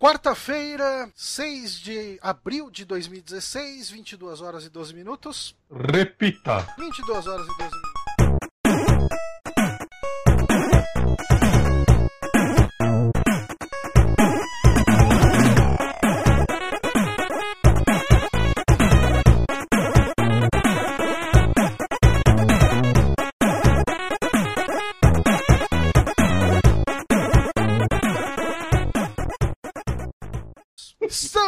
Quarta-feira, 6 de abril de 2016, 22 horas e 12 minutos. Repita. 22 horas e 12 minutos.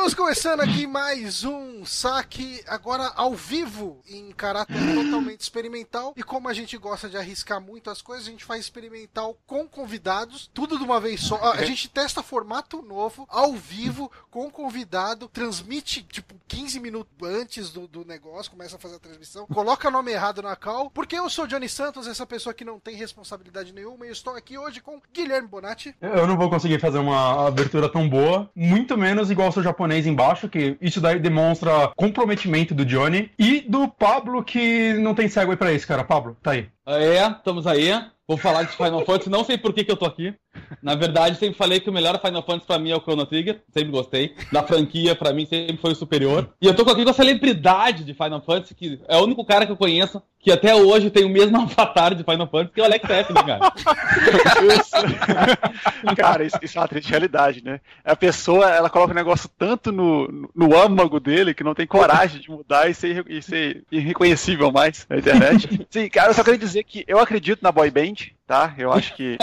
Estamos começando aqui mais um saque, agora ao vivo, em caráter totalmente experimental. E como a gente gosta de arriscar muito as coisas, a gente faz experimental com convidados, tudo de uma vez só. Ah, A gente testa formato novo, ao vivo, com convidado, transmite tipo 15 minutos antes do, do negócio, começa a fazer a transmissão, coloca nome errado na cal, porque eu sou Johnny Santos, essa pessoa que não tem responsabilidade nenhuma, e eu estou aqui hoje com Guilherme Bonatti. Eu não vou conseguir fazer uma abertura tão boa, muito menos igual o seu japonês embaixo, que isso daí demonstra comprometimento do Johnny, e do Pablo, que não tem segue pra isso, cara. Pablo, tá aí. É, estamos aí. Vou falar de Final Fantasy, não sei por que, que eu tô aqui. Na verdade, sempre falei que o melhor Final Fantasy pra mim é o Chrono Trigger, sempre gostei. Da franquia, pra mim, sempre foi o superior. E eu tô aqui com a celebridade de Final Fantasy, que é o único cara que eu conheço que até hoje tem o mesmo avatar de Final Fantasy, que é o Alex F, né, cara? Cara, isso, isso é uma triste realidade, né? A pessoa, ela coloca o negócio tanto no, no âmago dele que não tem coragem de mudar e ser, e ser irreconhecível mais na internet. Sim, cara, eu só queria dizer que eu acredito na boy band, tá? Eu acho que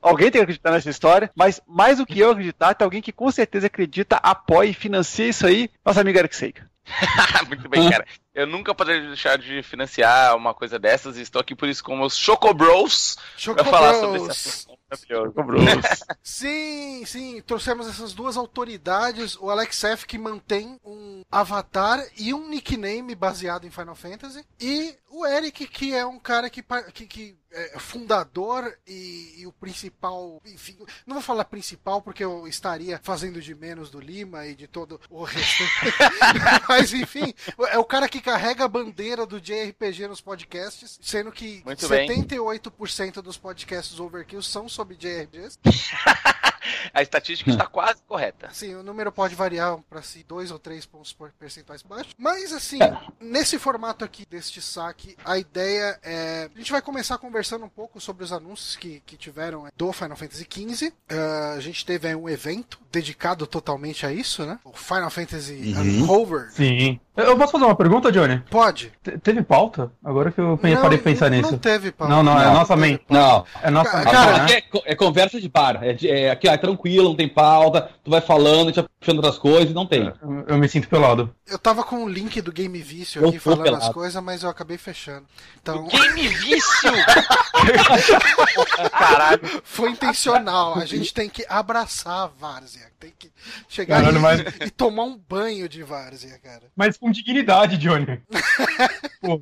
Alguém tem que acreditar nessa história, mas mais do que eu acreditar, tem alguém que com certeza acredita, apoia e financia isso aí, nosso amigo Eric Seika. Muito bem, cara. Eu nunca poderia deixar de financiar uma coisa dessas e estou aqui por isso com meus Chocobros para falar sobre esse assunto. Sim, sim, trouxemos essas duas autoridades, o Alex F que mantém um avatar e um nickname baseado em Final Fantasy, e o Eric que é um cara que, que, que é fundador e, e o principal, enfim, não vou falar principal porque eu estaria fazendo de menos do Lima e de todo o restante, mas enfim, é o cara que carrega a bandeira do JRPG nos podcasts, sendo que Muito bem. 78% dos podcasts Overkill são sobre JRPGs. A estatística está quase correta. Sim, o número pode variar para si dois ou três pontos por- percentuais baixos. Mas assim, nesse formato aqui deste saque, a ideia é. A gente vai começar conversando um pouco sobre os anúncios que, que tiveram é, do Final Fantasy XV. Ah, a gente teve aí um evento dedicado totalmente a isso, né? O Final Fantasy Uncovered. Sim. Eu posso fazer uma pergunta, Johnny? Pode. Te- teve pauta? Agora que eu Não, parei de pensar não, nisso. Não teve, Paulo. Não, não, é nossa teve mente. pauta. Não. É nossa Cara, mente, né? é, co- é conversa de bar. É, de- é, aqui é tranquilo, não tem pauta, tu vai falando, a gente vai puxando outras coisas, não tem. Eu, eu me sinto pelado. Eu tava com o link do Game Vício Eu aqui falando as pelado. coisas, mas eu acabei fechando. Então, Game vício! Caralho. foi intencional. A gente tem que abraçar a várzea. Tem que chegar Caralho, e, mas- e tomar um banho de várzea, cara. Mas com dignidade, Johnny.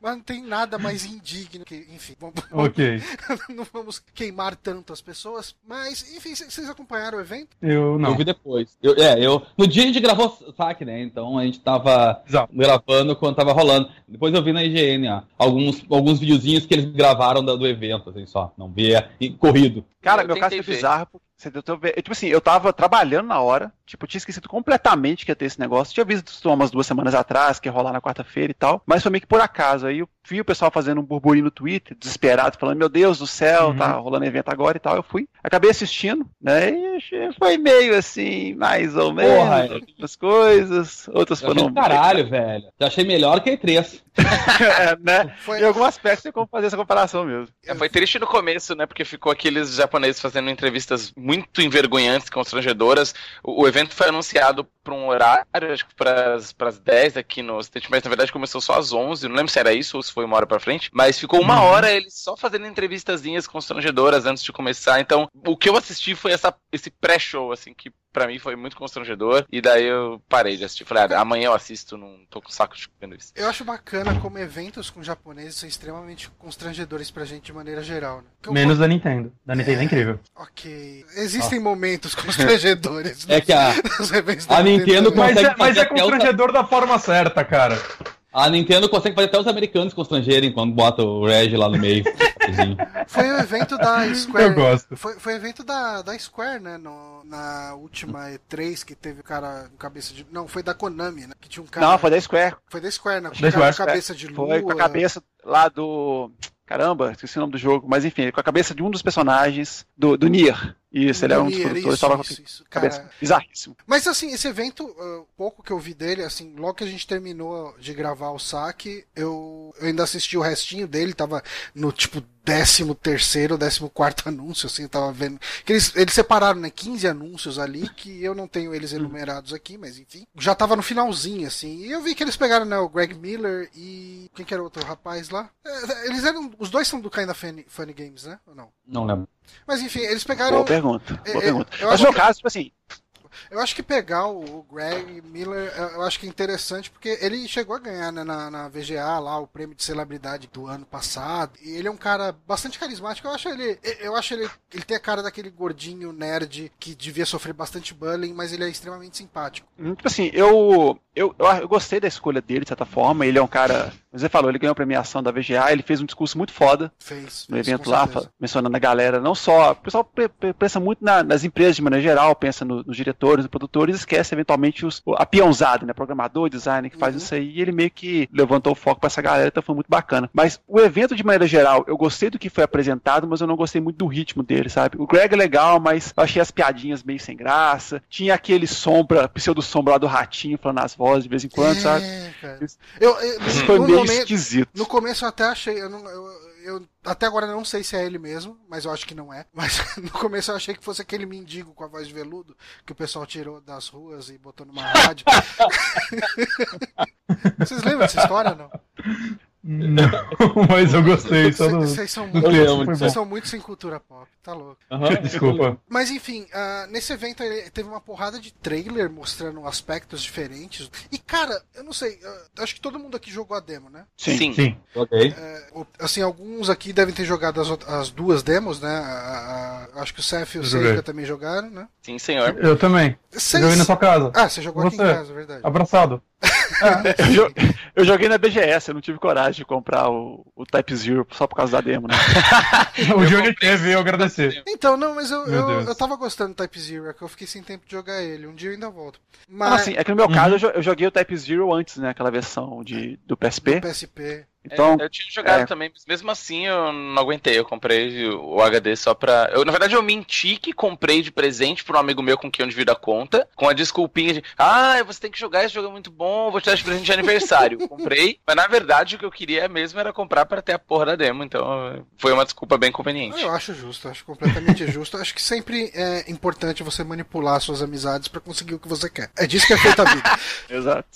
Mas não tem nada mais indigno que, enfim, vamos- ok. não vamos queimar tanto as pessoas. Mas, enfim, vocês acompanharam o evento? Eu não. Eu vi depois. Eu, é, eu. No dia a gente gravou o saque, né? Então a gente tava Exato. gravando quando tava rolando. Depois eu vi na IGN, ó, alguns, alguns videozinhos que eles gravaram da- do evento, assim, só. Não via e corrido. Cara, Eu meu caso foi ver. bizarro. porque Você deu teu ver- Tipo assim, eu tava trabalhando na hora, tipo, eu tinha esquecido completamente que ia ter esse negócio. Tinha visto isso umas duas semanas atrás, que ia rolar na quarta-feira e tal, mas foi meio que por acaso. Aí eu vi o pessoal fazendo um burburinho no Twitter, desesperado, falando: Meu Deus do céu, Uhum. tá rolando evento agora e tal. Eu fui, acabei assistindo, né? E achei- foi meio assim, mais ou menos, Porra, é. algumas coisas, outras Eu achei foram. do caralho, velho. Eu achei melhor que a E3. É, né? Foi, Em algum aspecto tem como fazer essa comparação mesmo. É, foi triste no começo, né? Porque ficou aqueles japoneses fazendo entrevistas muito envergonhantes, constrangedoras. O, o evento foi anunciado para um horário, acho que para as 10 aqui no Ocidente, mas na verdade começou só às 11. Não lembro se era isso ou se foi uma hora para frente. Mas ficou uma Uhum. hora eles só fazendo entrevistazinhas constrangedoras antes de começar. Então, o que eu assisti foi essa, esse pré-show, assim, que pra mim foi muito constrangedor. E daí eu parei de assistir. Falei, ah, amanhã eu assisto, não tô com saco de vendo isso. eu acho bacana como eventos com japoneses são extremamente constrangedores pra gente de maneira geral, né? Eu- Menos da Nintendo. Da Nintendo é incrível. Ok. Existem momentos constrangedores É que a, nos eventos da a Nintendo também. Mas consegue é, mas fazer é constrangedor da forma certa, cara. A Nintendo consegue fazer até os americanos constrangerem quando bota o Reg lá no meio. Foi o evento da Square. Eu gosto. Foi, foi o evento da, da Square, né? No, na última E3 que teve o cara com cabeça de. Não, foi da Konami, né? Que tinha um cara. Não, foi da Square. Foi da Square, né? Cara Square. com cabeça de lua. Foi com a cabeça lá do. Caramba, esqueci o nome do jogo, mas enfim, com a cabeça de um dos personagens do, do Nier. Isso, ele era um dos produtores, isso, tava com isso, isso, a cabeça cara. bizarríssimo. Mas assim, esse evento, uh, pouco que eu vi dele, assim, logo que a gente terminou de gravar o saque, eu, eu ainda assisti o restinho dele, tava no tipo 13 terceiro, 14 quarto anúncio, assim, eu tava vendo. Que eles, eles separaram, né, 15 anúncios ali, que eu não tenho eles enumerados aqui, mas enfim. Já tava no finalzinho, assim. E eu vi que eles pegaram, né, o Greg Miller e. Quem que era o outro rapaz lá? É, eles eram. Os dois são do Kinda Funny, Funny Games, né? Ou não? Não lembro. Mas enfim, eles pegaram. Boa pergunta, é, boa é, pergunta. eu Mas acho no meu que- caso, tipo assim, Eu acho que pegar o Greg Miller, eu- eu acho que é interessante, porque ele chegou a ganhar né, na, na VGA lá o prêmio de celebridade do ano passado. E ele é um cara bastante carismático. Eu acho ele. Eu acho ele. Ele tem a cara daquele gordinho nerd que devia sofrer bastante bullying, mas ele é extremamente simpático. Tipo assim, eu, eu, eu, eu gostei da escolha dele, de certa forma. Ele é um cara. Você falou, ele ganhou a premiação da VGA, ele fez um discurso muito foda Fez. no fez, evento lá, mencionando a galera. Não só. O pessoal pe- pe- pensa muito na- nas empresas de maneira geral, pensa no- nos diretores, nos produtores, esquece eventualmente os, a peãozada, né? Programador, designer que faz Uhum. isso aí. E ele meio que levantou o foco pra essa galera, então foi muito bacana. Mas o evento, de maneira geral, eu gostei do que foi apresentado, mas eu não gostei muito do ritmo dele, sabe? O Greg é legal, mas eu achei as piadinhas meio sem graça. Tinha aquele sombra, pseudo-sombra lá do ratinho falando as vozes de vez em quando, sabe? É, cara. Isso- Eu, eu, Isso no foi meio momento- esquisito. No começo eu até achei, eu, não- eu- eu até agora não sei se é ele mesmo, mas eu acho que não é. Mas no começo eu achei que fosse aquele mendigo com a voz de veludo que o pessoal tirou das ruas e botou numa rádio. Vocês lembram dessa história ou não? Não, mas eu gostei. Vocês são, bom. são muito sem cultura pop, tá louco. Aham. Desculpa. Mas enfim, ah, nesse evento teve uma porrada de trailer mostrando aspectos diferentes. E cara, eu não sei, ah, acho que todo mundo aqui jogou a demo, né? Sim. Sim. Ok. É, o- assim, alguns aqui devem ter jogado as, as duas demos, né? A- a- acho que o Seth e o Eu. Seika também jogaram, né? Sim, senhor. Eu também. Vocês- Joguei na sua casa. Ah, você jogou aqui em Você. casa, é verdade. Abraçado. Eu, eu joguei na BGS, eu não tive coragem de comprar o, o Type Zero só por causa da demo, né? o Eu jogo teve, eu agradecer. Então, não, mas eu, eu, eu tava gostando do Type Zero, é que eu fiquei sem tempo de jogar ele. Um dia eu ainda volto. Ah, Mas assim, é que no meu caso eu, jo- eu joguei o Type Zero antes, né? Aquela versão de, do PSP. PSP. Então, É, eu tinha jogado é. também, mas mesmo assim eu não aguentei. Eu comprei o HD só pra. Eu, na verdade, eu menti que comprei de presente pra um amigo meu com quem eu divido a conta, com a desculpinha de ah, você tem que jogar, esse jogo é muito bom, vou te dar de presente de aniversário. comprei, mas na verdade o que eu queria mesmo era comprar pra ter a porra da demo, então foi uma desculpa bem conveniente. Eu acho justo, acho completamente justo. Acho que sempre é importante você manipular suas amizades pra conseguir o que você quer. É disso que é feita a vida. exato.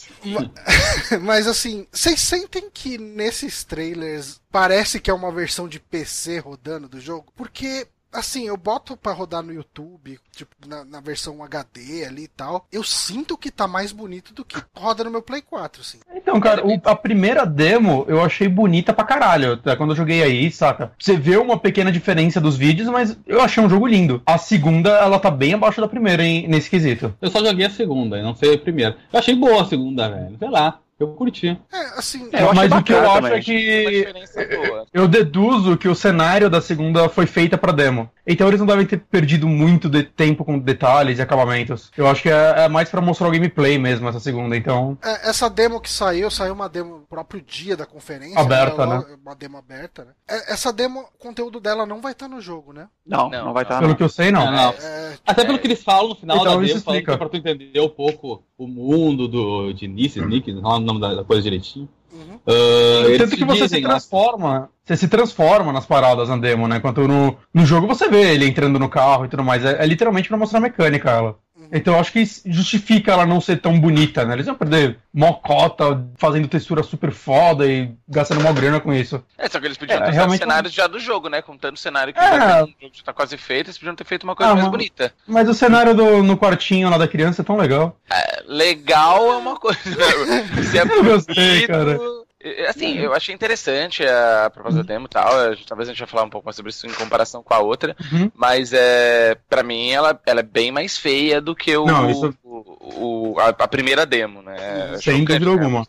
Mas assim, vocês sentem que nesses trailers parece que é uma versão de PC rodando do jogo? Porque. Assim, eu boto pra rodar no YouTube, tipo, na, na versão HD ali e tal. Eu sinto que tá mais bonito do que roda no meu Play 4, assim. Então, cara, o- a primeira demo eu achei bonita pra caralho. Até quando eu joguei aí, saca? Você vê uma pequena diferença dos vídeos, mas eu achei um jogo lindo. A segunda, ela tá bem abaixo da primeira hein, nesse quesito. Eu só joguei a segunda, e não sei a primeira. Eu achei boa a segunda, velho. Sei lá. Eu curti. É, assim. É, eu mas o que eu acho também. é que eu deduzo que o cenário da segunda foi feita pra demo. Então eles não devem ter perdido muito de tempo com detalhes e acabamentos. Eu acho que é, é mais pra mostrar o gameplay mesmo essa segunda, então. É, essa demo que saiu, saiu uma demo no próprio dia da conferência. Aberta, né? né? Uma demo aberta, né? É, Essa demo, o conteúdo dela não vai estar no jogo, né? Não, Não, não, vai não. estar. Pelo que eu sei, não. Não, não. É, Até pelo que eles falam no final Então, da demo, falando é pra tu entender um pouco o mundo do, de Nice, Nick, não é nome da, da coisa direitinho. uhum. Eles Tanto que você se dizem lá- transforma. Você se transforma nas paradas na demo, né? Enquanto no, no jogo você vê ele entrando no carro e tudo mais. É, é literalmente pra mostrar a mecânica ela. Então eu acho que justifica ela não ser tão bonita, né? Eles iam perder mocota fazendo textura super foda e gastando mó grana com isso. É, só que eles podiam É, ter realmente cenários já do jogo, né? Com tanto cenário que É. já tem, jogo já tá quase feito, eles podiam ter feito uma coisa Ah, mais mas- bonita. Mas o cenário do, no quartinho lá da criança é tão legal. Legal é uma coisa. Se é Eu gostei, bonito, cara. Assim, eu achei interessante a proposta da demo e tal. Talvez a gente vai falar um pouco mais sobre isso em comparação com a outra. Uhum. Mas é, para mim ela, ela é bem mais feia do que o, Não, isso- o, o, a, a primeira demo, né? Sem Chocante, dúvida né? alguma.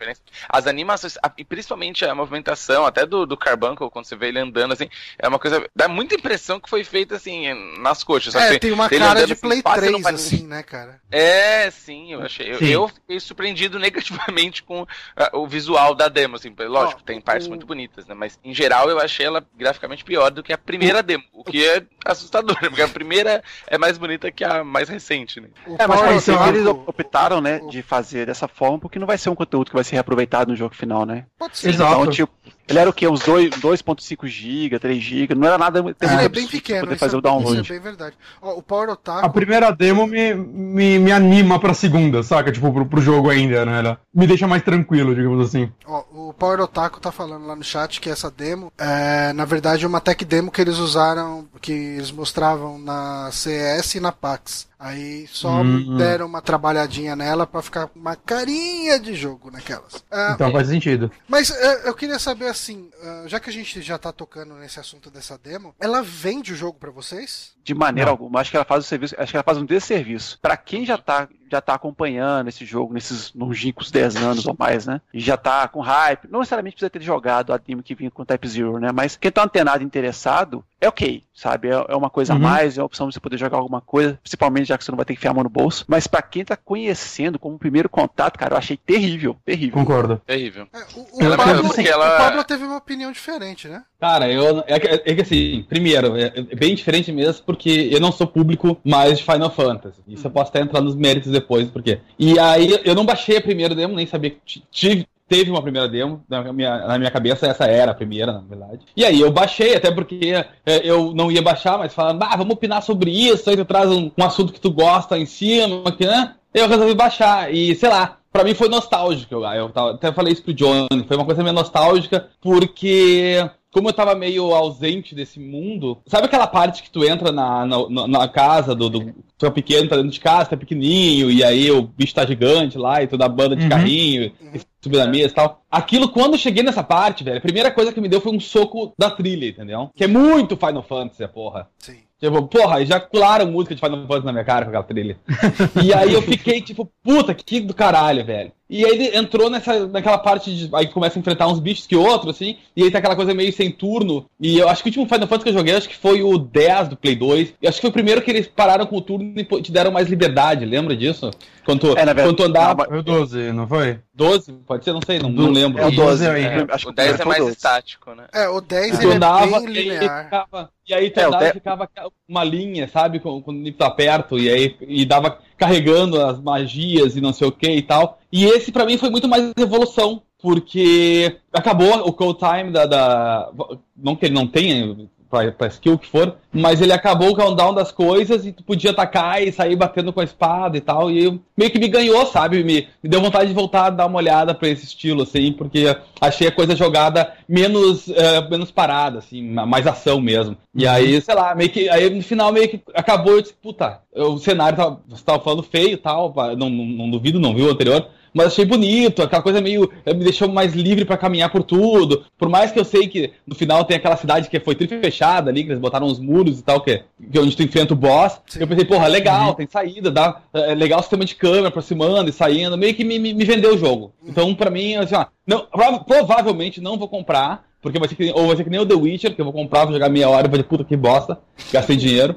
As animações, a- e principalmente a movimentação, até do, do Carbuncle, quando você vê ele andando, assim, é uma coisa. Dá muita impressão que foi feita assim, nas coxas. sabe? É, tem uma Ele cara andando de assim, Play não 3, vai- assim, né, cara? É, sim, eu achei. eu- Sim. Eu, fiquei surpreendido negativamente com ah, o visual da demo. Assim, lógico, Ó, tem partes o- muito bonitas, né? Mas em geral eu achei ela graficamente pior do que a primeira demo. O que é assustador? Porque a primeira é mais bonita que a mais recente, né? O É, mas Power eles optaram, né, de fazer dessa forma, porque não vai ser um conteúdo que vai ser reaproveitado no jogo final, né? Pode ser. Exato. Então, tipo, ele era o quê? Uns dois- 2.5 GB, 3 GB, não era nada Ele muito é bem pequeno, poder fazer é, o download. isso é bem verdade. Ó, o Power Otaku... A primeira demo me, me, me anima pra segunda, saca? Tipo, pro, pro jogo ainda, né? Ela me deixa mais tranquilo, digamos assim. Ó, o Power Otaku tá falando lá no chat que essa demo é, na verdade, uma tech demo que eles usaram, que eles mostravam na CS e na PAX. Aí só Hum. deram uma trabalhadinha nela pra ficar uma carinha de jogo naquelas. Ah, Então faz sentido. mas é, eu queria saber assim, ah, já que a gente já tá tocando nesse assunto dessa demo, ela vende o jogo pra vocês? De maneira Não. alguma, acho que ela faz o serviço, acho que ela faz um desserviço. Pra quem já tá, já tá acompanhando esse jogo nesses longínquos 10 anos ou mais, né? E já tá com hype, não necessariamente precisa ter jogado a demo que vinha com Type Zero, né? Mas quem tá antenado e interessado, é ok, sabe? É, é uma coisa Uhum. a mais, é uma opção de você poder jogar alguma coisa, principalmente já que você não vai ter que enfiar a mão no bolso. Mas pra quem tá conhecendo como primeiro contato, cara, eu achei terrível, terrível. Concordo. Terrível. É, o, o Ela- Pablo, porque ela- o Pablo teve uma opinião diferente, né? Cara, eu. É que, é que assim, primeiro, é, é bem diferente mesmo, porque eu não sou público mais de Final Fantasy. Isso eu posso até entrar nos méritos depois, porque. E aí eu não baixei a primeira demo, nem sabia que ti- tive. Teve uma primeira demo, na minha, na minha cabeça essa era a primeira, na verdade. E aí eu baixei, até porque é, eu não ia baixar, mas falando, ah, vamos opinar sobre isso, aí tu traz um, um assunto que tu gosta em cima, que, né? Eu resolvi baixar, e sei lá, Pra mim foi nostálgico. Eu, eu tava- até falei isso pro Johnny. Foi uma coisa meio nostálgica, porque. Como eu tava meio ausente desse mundo, sabe aquela parte que tu entra na, na, na- casa do, do. Tu é pequeno, tá dentro de casa, tu é pequenininho, e aí o bicho tá gigante lá, e tu dá banda de Uhum. carrinho, Uhum. e subir na mesa e tal. Aquilo, quando eu cheguei nessa parte, velho, a primeira coisa que me deu foi um soco da trilha, entendeu? Que é muito Final Fantasy, a porra. Sim. Tipo, porra, já colaram música de Final Fantasy na minha cara com aquela trilha. E aí eu fiquei, tipo, puta, que do caralho, velho. E aí ele entrou nessa, naquela parte de. Aí começa a enfrentar uns bichos que outros, assim. E aí tá aquela coisa meio sem turno. E eu acho que o último Final Fantasy que eu joguei, acho que foi o 10 do Play 2. E acho que foi o primeiro que eles pararam com o turno e te deram mais liberdade, lembra disso? Quando tu, É, na verdade- quando tu andava. Foi o 12, não foi? 12? Pode ser, não sei, não, não lembro. É o E 12, aí? é, acho o que 10 é o mais 12. estático, né? É, o 10 Tu ele é andava bem e aí linear. ficava, e aí tu É, o andava e de- ficava uma linha, sabe? Quando o inimigo tá perto, e aí e dava carregando as magias e não sei o que e tal. E esse pra mim foi muito mais evolução, porque acabou o call time da. da- não que ele não tenha. Pra, pra skill que for, mas ele acabou o countdown das coisas e tu podia atacar e sair batendo com a espada e tal. E meio que me ganhou, sabe? Me, me deu vontade de voltar a dar uma olhada pra esse estilo, assim, porque achei a coisa jogada menos, eh, menos parada, assim, ma- mais ação mesmo. E aí, sei lá, meio que. Aí no final meio que acabou, eu disse, puta, o cenário tava, tava falando feio e tal, não, não, não duvido, não viu o anterior. Mas achei bonito, aquela coisa meio. eh, Me deixou mais livre pra caminhar por tudo. Por mais que eu sei que no final tem aquela cidade que foi fechada ali, que eles botaram uns muros e tal, que, que é onde tu enfrenta o boss. Sim. Eu pensei, porra, legal, tem saída, dá, é legal o sistema de câmera aproximando e saindo, meio que me, me, me vendeu o jogo. Então, pra mim, assim, ó, não, prova- provavelmente não vou comprar, porque vai ser que, ou vai ser que nem o The Witcher, que eu vou comprar, vou jogar meia hora e vou dizer, puta que bosta, gastei dinheiro.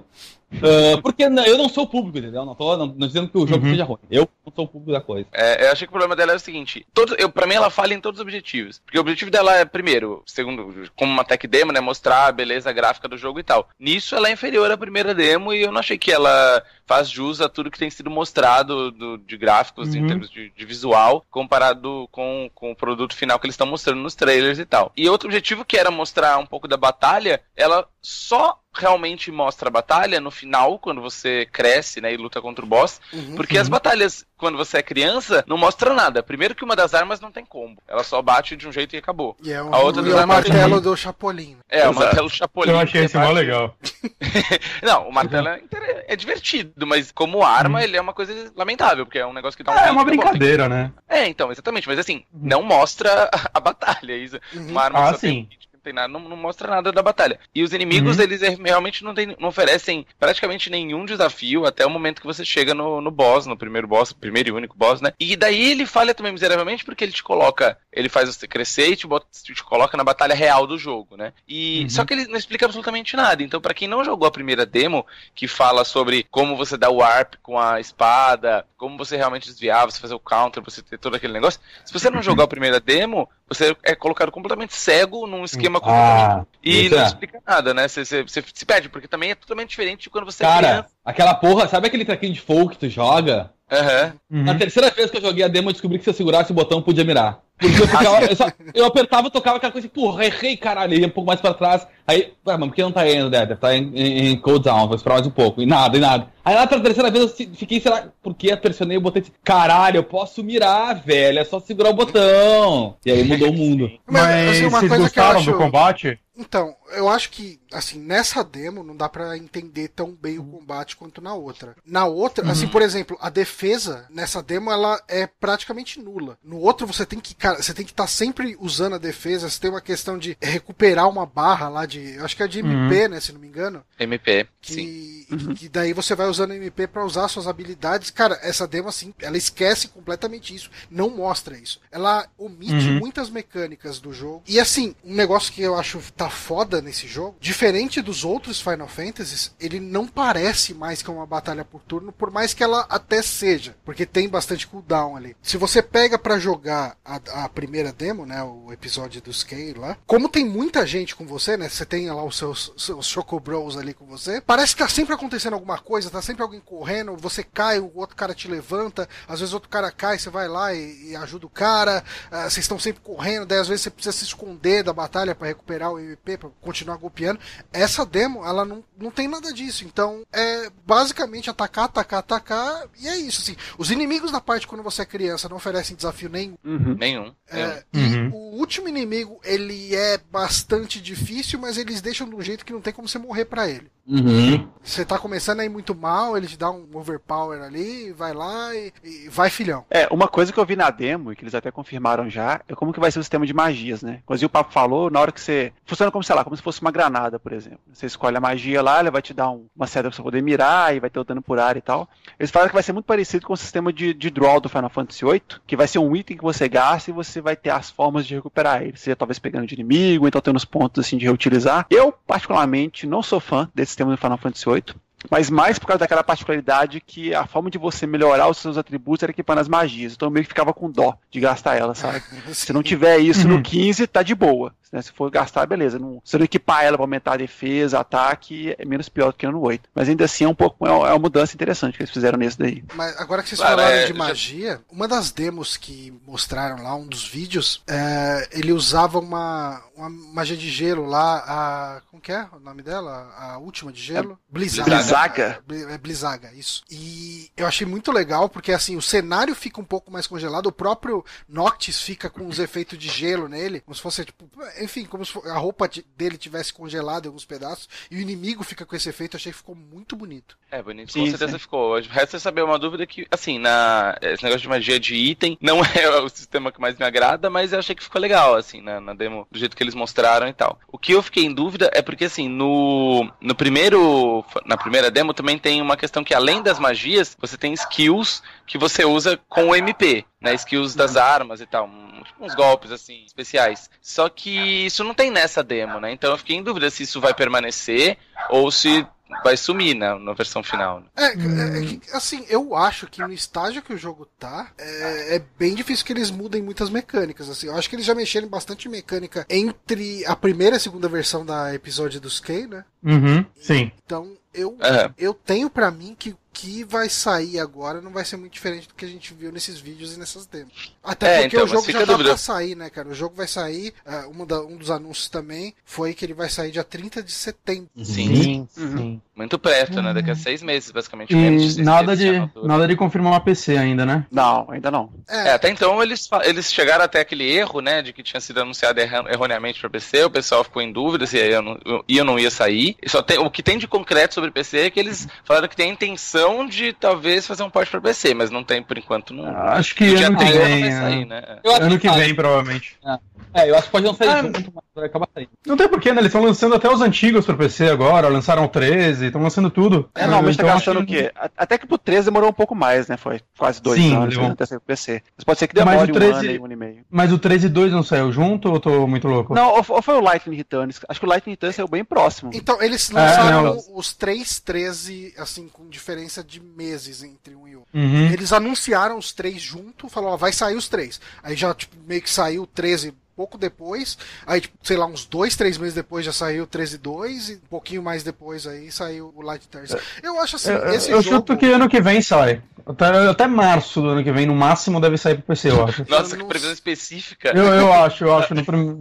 Ah, porque eu não sou o público, entendeu? Não tô não, não dizendo que o jogo Uhum. seja ruim. Eu não sou o público da coisa. É, eu achei que o problema dela é o seguinte: todo, eu, pra mim, ela falha em todos os objetivos. Porque o objetivo dela é, primeiro, segundo, como uma tech demo, né? Mostrar a beleza gráfica do jogo e tal. Nisso ela é inferior à primeira demo e eu não achei que ela faz jus a tudo que tem sido mostrado do- de gráficos em Uhum. termos de, de visual, comparado com, com o produto final que eles estão mostrando nos trailers e tal. E outro objetivo que era mostrar um pouco da batalha, ela só realmente mostra a batalha no final, quando você cresce, né, e luta contra o boss, Uhum. porque as batalhas, quando você é criança, não mostra nada. Primeiro que uma das armas não tem combo. Ela só bate de um jeito e acabou. E é o, A outra e dos é o martelo do Chapolin. É, o Exato. martelo Chapolin. Eu achei esse mó legal. Não, o martelo é, é divertido, mas como arma ele é uma coisa lamentável, porque é um negócio que dá um É hit, uma brincadeira, né? É, então, exatamente. Mas assim, não mostra a batalha. Isso. Uhum. Uma arma Ah, que só sim. um tem tem nada, não, não mostra nada da batalha. E os inimigos, Uhum. eles é- realmente não, tem, não oferecem praticamente nenhum desafio até o momento que você chega no, no boss, no primeiro boss, primeiro e único boss, né? E daí ele falha também miseravelmente porque ele te coloca, ele faz você crescer e te, bota, te coloca na batalha real do jogo, né? E Uhum. só que ele não explica absolutamente nada. Então, pra quem não jogou a primeira demo, que fala sobre como você dá o warp com a espada, como você realmente desviar, você fazer o counter, você ter todo aquele negócio. Se você não jogar a primeira demo, você é colocado completamente cego num esquema completamente. Ah, E não é. explica nada, né? Você, você, você se perde, porque também é totalmente diferente de quando você é Cara, criança. aquela porra, sabe aquele trequinho de fogo que tu joga? Aham. Uhum. Na terceira vez que eu joguei a demo, eu descobri que se eu segurasse o botão, podia mirar. Porque eu, ficava, eu, só- eu apertava e tocava aquela coisa, porra, errei, caralho, ia um pouco mais pra trás. Aí, ué, mas por que não tá indo, Deve tá em, em, em cooldown, vou esperar mais um pouco. E nada, e nada. Aí lá pela terceira vez eu fiquei, será, porque apercionei o botão e disse, caralho, eu posso mirar, velho, é só segurar o botão. E aí mudou o mundo. Mas assim, uma vocês coisa que eu gostaram acho- do combate? Então, eu acho que, assim, nessa demo não dá pra entender tão bem o combate quanto na outra. Na outra, assim, por exemplo, a defesa nessa demo ela é praticamente nula. No outro você tem que, cara, você tem que estar sempre usando a defesa, você tem uma questão de recuperar uma barra lá de, eu acho que é de MP, né, se não me engano, MP, sim. que, que daí você vai usando MP pra usar suas habilidades. Cara, essa demo assim, ela esquece completamente isso, não mostra isso. Ela omite Uhum. muitas mecânicas do jogo. E assim, um negócio que eu acho tá foda nesse jogo, diferente dos outros Final Fantasies, ele não parece mais que é uma batalha por turno, por mais que ela até seja, porque tem bastante cooldown ali. Se você pega pra jogar a, a primeira demo, né, o episódio do Scale lá, como tem muita gente com você, né, você tem lá os seus, seus Chocobros ali com você, parece que tá sempre acontecendo alguma coisa, tá sempre alguém correndo, você cai, o outro cara te levanta, às vezes outro cara cai, você vai lá e, e ajuda o cara, ah, vocês estão sempre correndo, daí às vezes você precisa se esconder da batalha pra recuperar o MP, pra continuar golpeando. Essa demo, ela não, não tem nada disso, então é basicamente atacar, atacar, atacar, e é isso, assim. Os inimigos da parte quando você é criança não oferecem desafio nenhum. Uhum. Nenhum. É, Uhum. E o último inimigo, ele é bastante difícil, mas eles deixam de um jeito que não tem como você morrer pra ele. Uhum. Você tá começando a ir muito mal, ele te dá um overpower ali, vai lá e, e vai filhão. É, uma coisa que eu vi na demo, e que eles até confirmaram já, é como que vai ser o sistema de magias, né? Inclusive o Papo falou, na hora que você... Funciona como, sei lá, como se fosse uma granada, por exemplo. Você escolhe a magia lá, ela vai te dar um- uma seta pra você poder mirar, e vai ter o dano por área e tal. Eles falaram que vai ser muito parecido com o sistema de, de draw do Final Fantasy VIII, que vai ser um item que você gasta e você vai ter as formas de recuperar ele. Seja talvez pegando de inimigo, então tendo os pontos assim de reutilizar. Eu, particularmente, não sou fã desse sistema do Final Fantasy VIII. Mas mais por causa daquela particularidade que a forma de você melhorar os seus atributos era equipando as magias. Então eu meio que ficava com dó de gastar ela, sabe? Se não tiver isso Uhum. no 15, tá de boa. Né? Se for gastar, beleza. Não, se não equipar ela pra aumentar a defesa, ataque, é menos pior do que no 8. Mas ainda assim é um pouco. É uma mudança interessante que eles fizeram nesse daí. Mas agora que vocês Claro, falaram é, de já- magia, uma das demos que mostraram lá, um dos vídeos, é, ele usava uma, uma magia de gelo lá, a. Como que é o nome dela? A última de gelo? Blizaga. Blizaga. Bli- É Blizaga, isso. E eu achei muito legal, porque assim, o cenário fica um pouco mais congelado, o próprio Noctis fica com os efeitos de gelo nele, como se fosse, tipo, enfim, como se a roupa de- dele tivesse congelado em alguns pedaços, e o inimigo fica com esse efeito, eu achei que ficou muito bonito. É, bonito, Sim, com certeza sim. ficou. Resta saber uma dúvida que, assim, na, esse negócio de magia de item não é o sistema que mais me agrada, mas eu achei que ficou legal, assim, na, na demo, do jeito que eles mostraram e tal. O que eu fiquei em dúvida é porque, assim, no, no primeiro, na primeira demo também tem uma questão que, além das magias, você tem skills que você usa com o MP, né, skills das armas e tal, tipo uns golpes, assim, especiais. Só que isso não tem nessa demo, né, então eu fiquei em dúvida se isso vai permanecer ou se vai sumir na, na versão final. né? É, é, é que, assim, eu acho que no estágio que o jogo tá, é, é bem difícil que eles mudem muitas mecânicas, assim. Eu acho que eles já mexeram bastante mecânica entre a primeira e a segunda versão da episódio do Skate, né? Uhum, sim. Então, eu, É. eu tenho pra mim que que vai sair agora não vai ser muito diferente do que a gente viu nesses vídeos e nessas demos. Até É, porque então, o jogo já tá dúvida. pra sair, né, cara? O jogo vai sair, ah, uma da- um dos anúncios também foi que ele vai sair dia 30 de setembro. Sim. sim. Muito perto, né? Daqui a seis meses, basicamente. E nada meses de, nada de confirmar uma PC ainda, né? Não, ainda não. É, até então eles, eles chegaram até aquele erro, né, de que tinha sido anunciado erra- erroneamente para PC, o pessoal ficou em dúvida se ia ou não, ia não ia sair. E só tem, o que tem de concreto sobre PC é que eles falaram que tem a intenção intenção de talvez fazer um port pra PC, mas não tem por enquanto. Não, Acho que ano que 30 vem. é. sair, né? Ano que vem, provavelmente. É, eu acho que pode não sair Ah, junto, mas vai acabar saindo. Não tem porquê, né? Eles estão lançando até os antigos pro PC agora, lançaram o 13, estão lançando tudo. É, normalmente tá Então, gastando o quê? Até que pro 13 demorou um pouco mais, né? Foi quase dois Sim, anos né, até sair pro PC. Mas pode ser que Mas demore o 13 um ano um e meio. Mas o 13.2 não saiu junto ou eu tô muito louco? Não, ou, foi o Lightning Returns? Acho que o Lightning Returns saiu bem próximo. Então, eles lançaram não. os três 13, assim, com diferença de meses entre um e outro. Uhum. Eles anunciaram os três junto, falaram, ó, vai sair os três. Aí já, tipo, meio que saiu o 13 pouco depois. Aí, tipo, sei lá, uns dois, três meses depois já saiu o 13.2 e um pouquinho mais depois aí saiu o Light Turns. Eu acho assim, Eu, esse eu jogo... chuto que ano que vem sai. Até, até março do ano que vem, no máximo, deve sair pro PC, eu acho. Nossa, Eu que não previsão específica. Eu, eu acho, eu acho. No prim...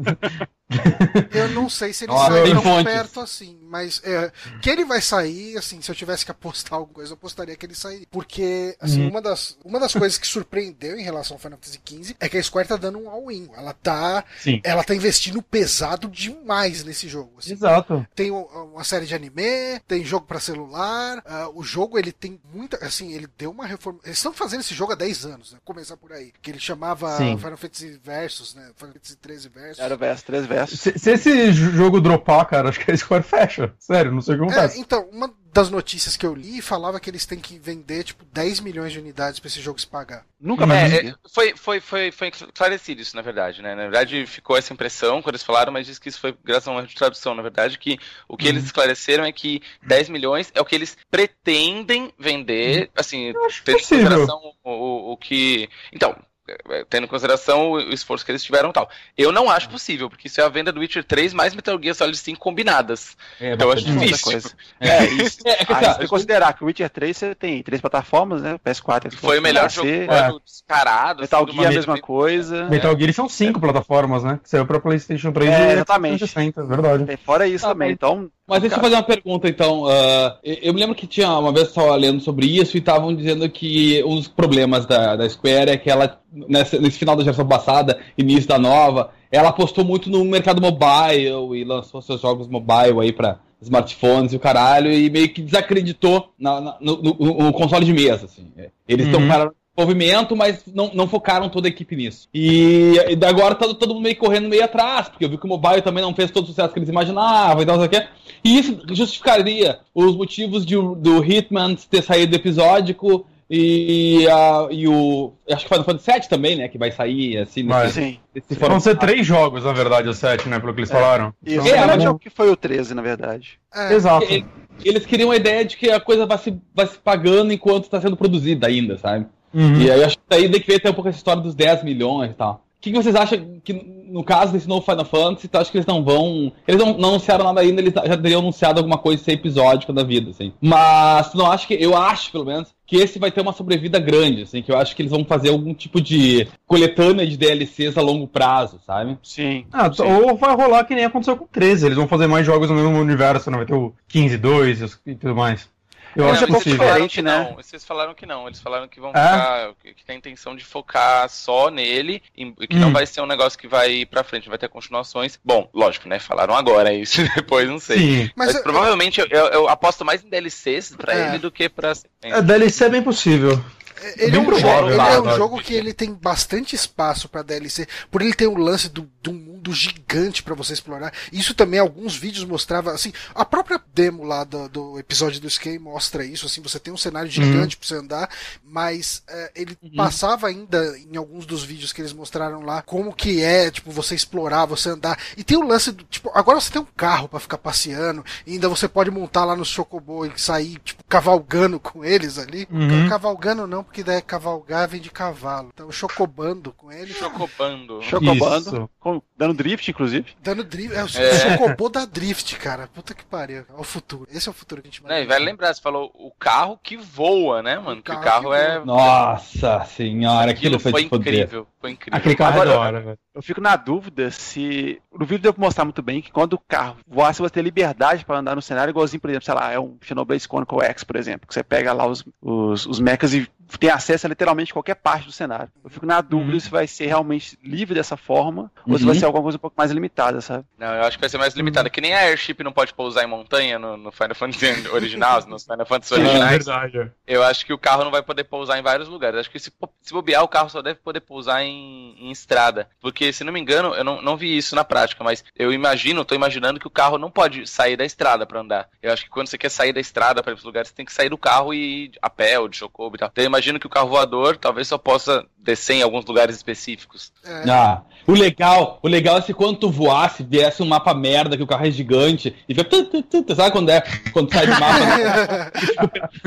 Eu não sei se ele sai tem tão fontes. perto assim, mas é, que ele vai sair, assim, se eu tivesse que apostar alguma coisa, eu apostaria que ele sairia. Porque, assim, Uhum. uma, das, uma das coisas que surpreendeu em relação ao Final Fantasy XV é que a Square tá dando um all-in. Ela tá, Sim. ela tá investindo pesado demais nesse jogo. assim. Exato. Tem o- uma série de anime, tem jogo pra celular. ah, o jogo ele tem muita. Assim, ele deu uma reforma. Eles estão fazendo esse jogo há 10 anos, né? Começar por aí. Que ele chamava Sim. Final Fantasy Versus, né? Final Fantasy 13 Versus. Era verso, três versos. Se, se esse jogo dropar, cara, acho que a Square fecha. Sério, não sei o que acontece. É, então, uma das notícias que eu li falava que eles têm que vender, tipo, 10 milhões de unidades pra esse jogo se pagar. Nunca mais É, é, foi, foi, foi, foi esclarecido isso, na verdade, né? Na verdade, ficou essa impressão quando eles falaram, mas diz que isso foi graças a um de tradução. Na verdade, que o que Uhum. eles esclareceram é que 10 milhões é o que eles pretendem vender, assim, Eu acho tendo em consideração o, o, o que. Então. É, Tendo em consideração o esforço que eles tiveram e tal. Eu não acho possível, porque isso é a venda do Witcher 3 mais Metal Gear Solid 5 combinadas. É, Então eu acho difícil. Coisa. É, isso. É, é que Ah, assim, que considerar que o Witcher 3 você tem três plataformas, né? PS4, Xbox Foi o melhor PC, jogo é. descarado. Metal assim, Gear a vez mesma coisa. Metal Gear são cinco plataformas, né? Que saiu pra PlayStation 3 É, e exatamente. 360, verdade. Tem fora isso Ah, também. Então, Mas deixa eu fazer uma pergunta, então. ah, eu me lembro que tinha uma vez eu estava lendo sobre isso e estavam dizendo que um dos problemas da, da Square é que ela, nessa- nesse final da geração passada, início da nova, ela apostou muito no mercado mobile e lançou seus jogos mobile aí para smartphones e o caralho, e meio que desacreditou na- na- no, no- no console de mesa. Assim. É, Eles estão Uhum. pararam movimento, mas não, não focaram toda a equipe nisso. E, e agora tá todo mundo meio correndo meio atrás, porque eu vi que o mobile também não fez todo o sucesso que eles imaginavam e tal, não sei o quê. E isso justificaria os motivos de, do Hitman ter saído episódico e, a, e o. Acho que Final Fantasy VII também, né? Que vai sair assim. Vai. nesse- sim. nesse Vão ser três jogos, na verdade, o 7, né? Pelo que eles falaram. Isso. Então, É, É, mas- é o que foi o 13, na verdade. É, Exato. Ele- Eles queriam a ideia de que a coisa vai se, vai se pagando enquanto está sendo produzida ainda, sabe? Uhum. E aí acho que daí tem que ver até um pouco essa história dos 10 milhões e tal. O que, que vocês acham que, no caso desse novo Final Fantasy, tu acha que eles não vão. Eles não, não anunciaram nada ainda, eles já teriam anunciado alguma coisa de ser episódica da vida, assim. Mas tu não acha que. Eu acho, pelo menos, que esse vai ter uma sobrevida grande, assim, que eu acho que eles vão fazer algum tipo de coletânea de DLCs a longo prazo, sabe? Sim. Ah, sim. ou vai rolar que nem aconteceu com o 13. Eles vão fazer mais jogos no mesmo universo, não vai ter o 15-2 e os- e tudo mais. Eu É, acho mas é pouco possível. falaram diferente, que né? Não. Vocês falaram que não. Eles falaram que vão É? focar. Que tem a intenção de focar só nele. E que não Hum. vai ser um negócio que vai ir pra frente, vai ter continuações. Bom, lógico, né? Falaram agora isso. Depois não sei. Sim. Mas, mas eu- provavelmente eu, eu- eu aposto mais em DLCs pra É. ele do que pra. É, DLC é bem possível. Ele, é um, jogo, ele é um jogo que ele tem bastante espaço pra DLC, por ele ter um lance do, de um mundo gigante pra você explorar. Isso também alguns vídeos mostrava assim, a própria demo lá do, do episódio do Skate mostra isso, assim, você tem um cenário gigante pra você andar, mas é, ele passava ainda em alguns dos vídeos que eles mostraram lá como que é, tipo, você explorar, você andar. E tem o lance do, tipo, agora você tem um carro pra ficar passeando, e ainda você pode montar lá no Chocobo e sair, tipo, cavalgando com eles ali. Uhum. Cavalgando não, porque daí cavalgar vem de cavalo. Então chocobando com ele. Chocobando. Chocobando. Com- dando drift, inclusive. Dando drift. É o É. chocobô da drift, cara. Puta que pariu. É o futuro. Esse é o futuro que a gente e vai lembrar, você falou o carro que voa, né, mano? que o carro que é. voa. Nossa senhora, aquilo Aquilo foi foi incrível. Foi incrível. Aquele carro Agora- é da hora, velho. Eu fico na dúvida se. No vídeo deu pra mostrar muito bem que quando o carro voar, você vai ter liberdade pra andar no cenário, igualzinho, por exemplo, sei lá, é um Xenoblade Chronicle X, por exemplo, que você pega lá os, os, os mechas e tem acesso a literalmente qualquer parte do cenário. Eu fico na dúvida Uhum. se vai ser realmente livre dessa forma ou se Uhum. vai ser alguma coisa um pouco mais limitada, sabe? Não, eu acho que vai ser mais limitado. Que nem a Airship não pode pousar em montanha no, no Final Fantasy original, nos Final Fantasy originais. verdade. Eu acho que o carro não vai poder pousar em vários lugares. Acho que se, se bobear, o carro só deve poder pousar em, em estrada. Porque, se não me engano, eu não, não vi isso na prática, mas eu imagino, tô imaginando que o carro não pode sair da estrada pra andar. Eu acho que quando você quer sair da estrada pra ir pros lugares, você tem que sair do carro e ir a pé ou de chocobo e tal. Então eu imagino que o carro voador talvez só possa descer em alguns lugares específicos. É, Ah, o legal, o legal é se quando tu voasse, viesse um mapa merda, que o carro é gigante, e vê, tu, tu, tu, sabe quando é, quando sai do mapa, né?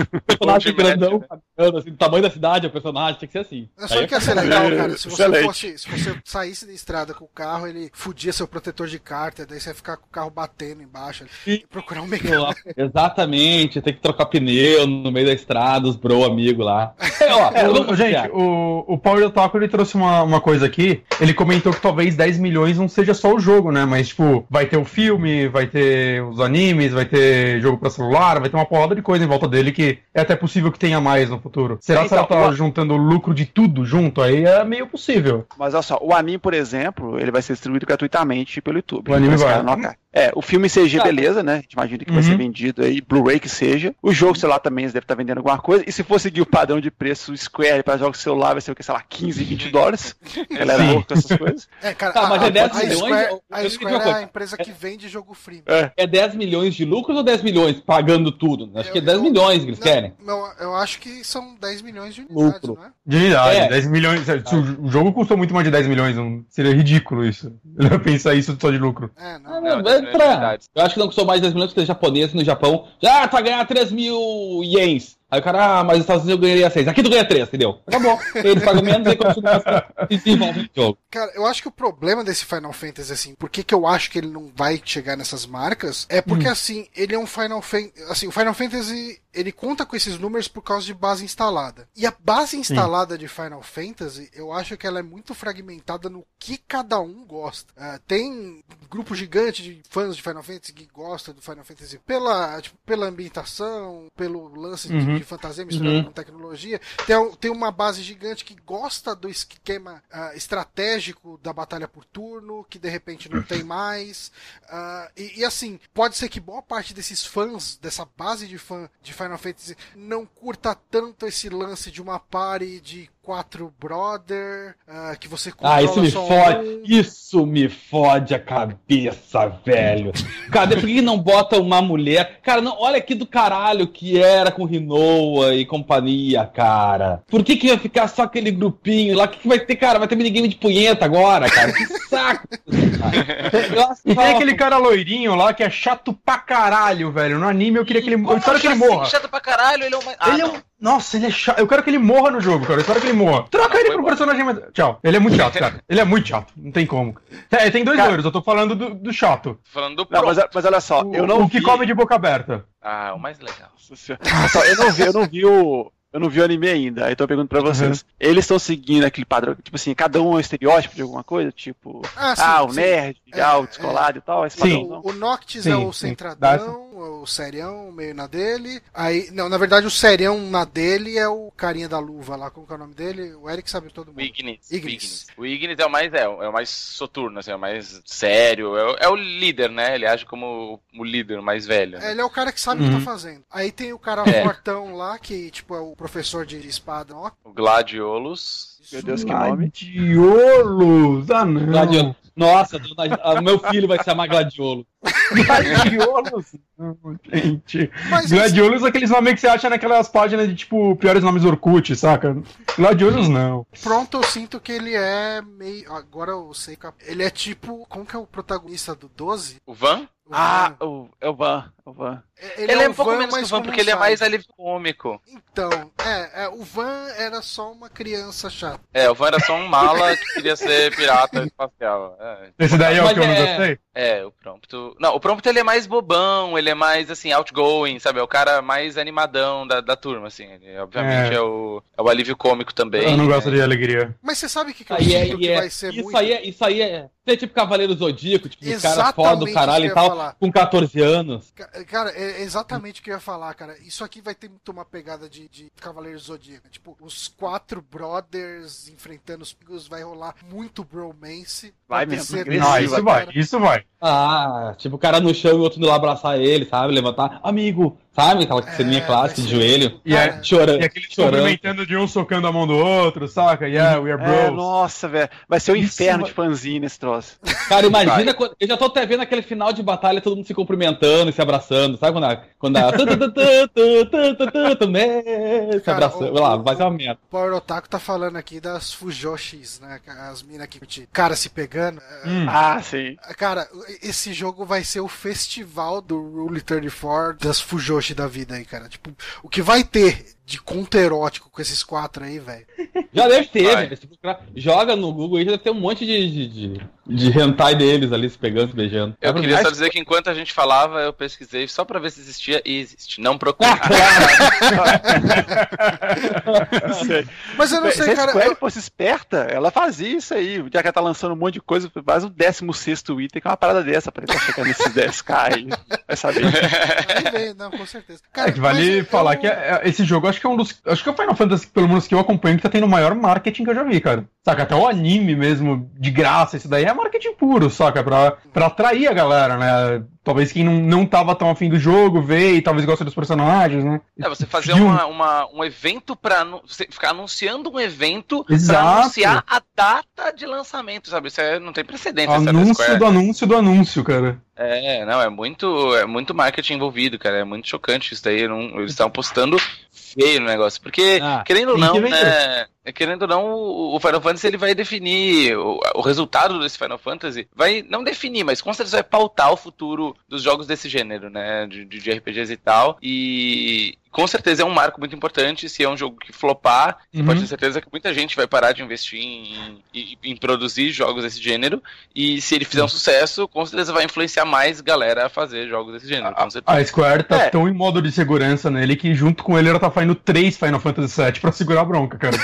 o personagem grandão, né? assim, do tamanho da cidade, o personagem, tinha que ser assim. É só Aí que ia ser legal, cara. Se você, fosse, se você saísse da estrada com o carro, ele fudia seu protetor de cárter, daí você ia ficar com o carro batendo embaixo e procurar um eu mecânico. Exatamente, tem que trocar pneu no meio da estrada, os bro amigo lá. É, ó, É, o- gente, o, o Power Otaku ele trouxe uma, uma coisa aqui. Ele comentou que talvez 10 milhões não seja só o jogo, né? Mas, tipo, vai ter o filme, vai ter os animes, vai ter jogo pra celular, vai ter uma porrada de coisa em volta dele que é até possível que tenha mais no futuro. Será que Então, ela tá o- juntando o lucro de tudo junto? Aí é meio possível. Mas olha só, o anime, por exemplo, ele vai ser distribuído gratuitamente pelo YouTube. O anime Esse vai. cara. É, o filme CG, Ah. beleza, né? A gente imagina que vai Uhum. ser vendido aí, Blu-ray que seja. O jogo, sei lá, também devem estar vendendo alguma coisa. E se for seguir o padrão de preço Square para jogos de celular, vai ser o que, sei lá, 15, 20 dólares. Galera Sim. louca com essas coisas. É, cara, Tá, a, mas é a- 10 a milhões, Square, eu- a eu Square é a coisa. empresa que vende jogo free. É. É 10 milhões de lucros ou 10 milhões pagando tudo? Acho que é Eu- 10 eu- milhões que eles querem. Não, eu acho que são 10 milhões de unidades, Lucro. não é? De unidade, É. 10 milhões. Se o, o jogo custou muito mais de 10 milhões, não, seria ridículo isso. Eu pensar isso só de lucro. É, Ah, não. Não, não, 10 é pra- de. Eu acho que não custou mais 10 milhões porque os japoneses no Japão já tu vai ganhar 3 mil ienes. Aí o cara, ah, mas nos Estados Unidos eu ganharia 6. Aqui tu ganha 3, entendeu? Acabou. Eles pagam menos e continuam e desenvolvem o jogo. Cara, eu acho que o problema desse Final Fantasy, assim, por que, que eu acho que ele não vai chegar nessas marcas, é porque, assim, ele é um Final Fantasy. Assim, o Final Fantasy, ele conta com esses números por causa de base instalada. E a base instalada de Final Fantasy, eu acho que ela é muito fragmentada no que cada um gosta. Ah, tem grupo gigante de fãs de Final Fantasy que gosta do Final Fantasy pela, tipo, pela ambientação, pelo lance de, Uhum. de fantasia misturado Uhum. com tecnologia. Tem, tem uma base gigante que gosta do esquema ah, estratégico da batalha por turno, que de repente não tem mais. Ah, e, e assim, pode ser que boa parte desses fãs, dessa base de fã de Final Fantasy, não curta tanto esse lance de uma party de quatro brother, ah, que você Ah, isso me só fode. um. Isso me fode a cabeça, velho. Cadê? Por que não bota uma mulher? Cara, não, olha aqui do caralho que era com Rinoa e companhia, cara. Por que que ia ficar só aquele grupinho lá? O que, que vai ter, cara? Vai ter minigame de punheta agora, cara? Que saco. Nossa, E tem aquele cara loirinho lá que é chato pra caralho, velho. No anime eu queria que ele. Eu espero que ele morra. chato pra caralho, ele é uma... Ah, ele é não. Nossa, ele é chato. Eu quero que ele morra no jogo, cara. Eu espero que ele morra. Troca Não, ele pro bom. personagem mais. Tchau. Ele é muito chato, cara. Ele é muito chato. Não tem como. É, tem dois Cara- loiros, eu tô falando do, do chato. Tô falando do Não, mas, mas olha só, O, eu não o que vi... come de boca aberta. Ah, o mais legal. Eu não vi, eu não vi o. Eu não vi o anime ainda, aí tô perguntando pra vocês. Eles estão seguindo aquele padrão, tipo assim, cada um é um estereótipo de alguma coisa? Tipo, Ah, sim, ah, o sim. nerd, É, ah, o descolado e tal, esse Sim. padrão. O, o Noctis Sim, é o sim. centradão, o serião, meio na dele. Aí, não, na verdade o serião na dele é o carinha da luva lá, como que é o nome dele? O Eric sabe todo O mundo. Ignis. Ignis. O Ignis é o mais, é, o- é o mais soturno, assim, é o mais sério. É o, é o líder, né? Ele age como o líder, o mais velho. né? É, ele é o cara que sabe o que Uhum. tá fazendo. Aí tem o cara É. fortão lá, que tipo é o professor de espada. Ó, O Gladiolus. Meu Deus, que nome. Gladiolos! Ah, não. Gladiolo. Nossa, dona- ah, meu filho vai se chamar Gladiolo. Gladiolos! Não, gente. Mas Gladiolos é aqueles nomes que você acha naquelas páginas de tipo piores nomes Orkut, saca? Gladiolos não. pronto, eu sinto que ele é meio. Agora eu sei que. Ele é tipo. Como que é o protagonista do 12? O Van? O Ah, Van. o, é o Van, é o Van. Ele, é, o um pouco Van, menos que o Van, porque ele é um mais alívio cômico. Então, é, é, o Van era só uma criança chata. É, o Van era só um mala que queria ser pirata espacial. É, Esse daí é o que eu não é- gostei. É, o Prompto. Não, o Prompto ele é mais bobão, ele é mais assim, outgoing, sabe? É o cara mais animadão da, da turma, assim. Ele, obviamente É. é. o, é o alívio cômico também. Eu não gosto né? de alegria. Mas você sabe o que, que eu Aí é, sinto que é- vai ser isso, muito. aí é, isso aí é. Você é tipo Cavaleiro Zodíaco, tipo, os caras Exatamente foda do caralho e tal, falar. com 14 anos. Ca- Cara, é é exatamente o que eu ia falar, cara. Isso aqui vai ter muito uma pegada de, de Cavaleiro Zodíaco. Tipo, os quatro brothers enfrentando os pigos vai rolar muito bromance. Vai mesmo, Ah, isso vai, isso vai. Ah, tipo, o cara no chão e o outro indo lá abraçar ele, sabe? Levantar, amigo, Sabe aquela ceninha clássica de joelho? E é, chorando. E aquele chorando. de um socando a mão do outro, saca? Yeah, we are bros. É, nossa, velho. Vai ser um inferno de fanzine esse troço. Cara, imagina. quando, eu já tô até vendo aquele final de batalha, todo mundo se cumprimentando e se abraçando. Sabe quando a. Quando a... se abraçando. Vai lá, vai ser uma merda. O Power Otaku tá falando aqui das Fujoshis, né? As minas que. Cara se pegando. Hum. Ah, sim. Cara, esse jogo vai ser o festival do Rule 34 das Fujoshis. Da vida aí, cara. Tipo, o que vai ter de conto erótico com esses quatro aí, velho? Já deve ter, velho. Se Joga no Google aí, já deve ter um monte de, de, de, de hentai deles ali se pegando, se beijando. Eu É queria só dizer que enquanto a gente falava, eu pesquisei só pra ver se existia e existe. Não procure. Sei. Mas eu não Se sei, a cara. Square eu- fosse esperta, ela fazia isso aí. Já que ela tá lançando um monte de coisa, faz um 16 item que é uma parada dessa pra tentar chegar nesses 10k aí. Vai saber. Aí vem, não, com certeza. Cara, É que vale mas eu- falar que é- é- esse jogo acho que é um dos. Acho que é o Final Fantasy, pelo menos que eu acompanho, que tá tendo o maior marketing que eu já vi, cara. Saca? Até o anime mesmo, de graça, isso daí é marketing puro, saca? Pra, pra atrair a galera, né? Talvez quem não, não tava tão afim do jogo, vê e talvez goste dos personagens, né? É, você fazer Filme. uma, uma- um evento pra. Você ficar anunciando um evento Exato. pra anunciar a data de lançamento, sabe? Isso é, não tem precedente. da Anúncio do anúncio do anúncio, cara. É, não, é muito, é muito marketing envolvido, cara. É muito chocante isso daí. não- eles estão postando feio no negócio. Porque, Ah, querendo ou não, né? Querendo ou não, o Final Fantasy ele vai definir o, o resultado desse Final Fantasy. Vai não definir, mas com certeza vai pautar o futuro dos jogos desse gênero, né? De, de- RPGs e tal. E com certeza é um marco muito importante. Se é um jogo que flopar, você Uhum. pode ter certeza que muita gente vai parar de investir em, em- em produzir jogos desse gênero. E se ele fizer um sucesso, com certeza vai influenciar mais galera a fazer jogos desse gênero. Certeza. A Square tá É. tão em modo de segurança nele que junto com ele ela tá fazendo três Final Fantasy VII pra segurar a bronca, cara.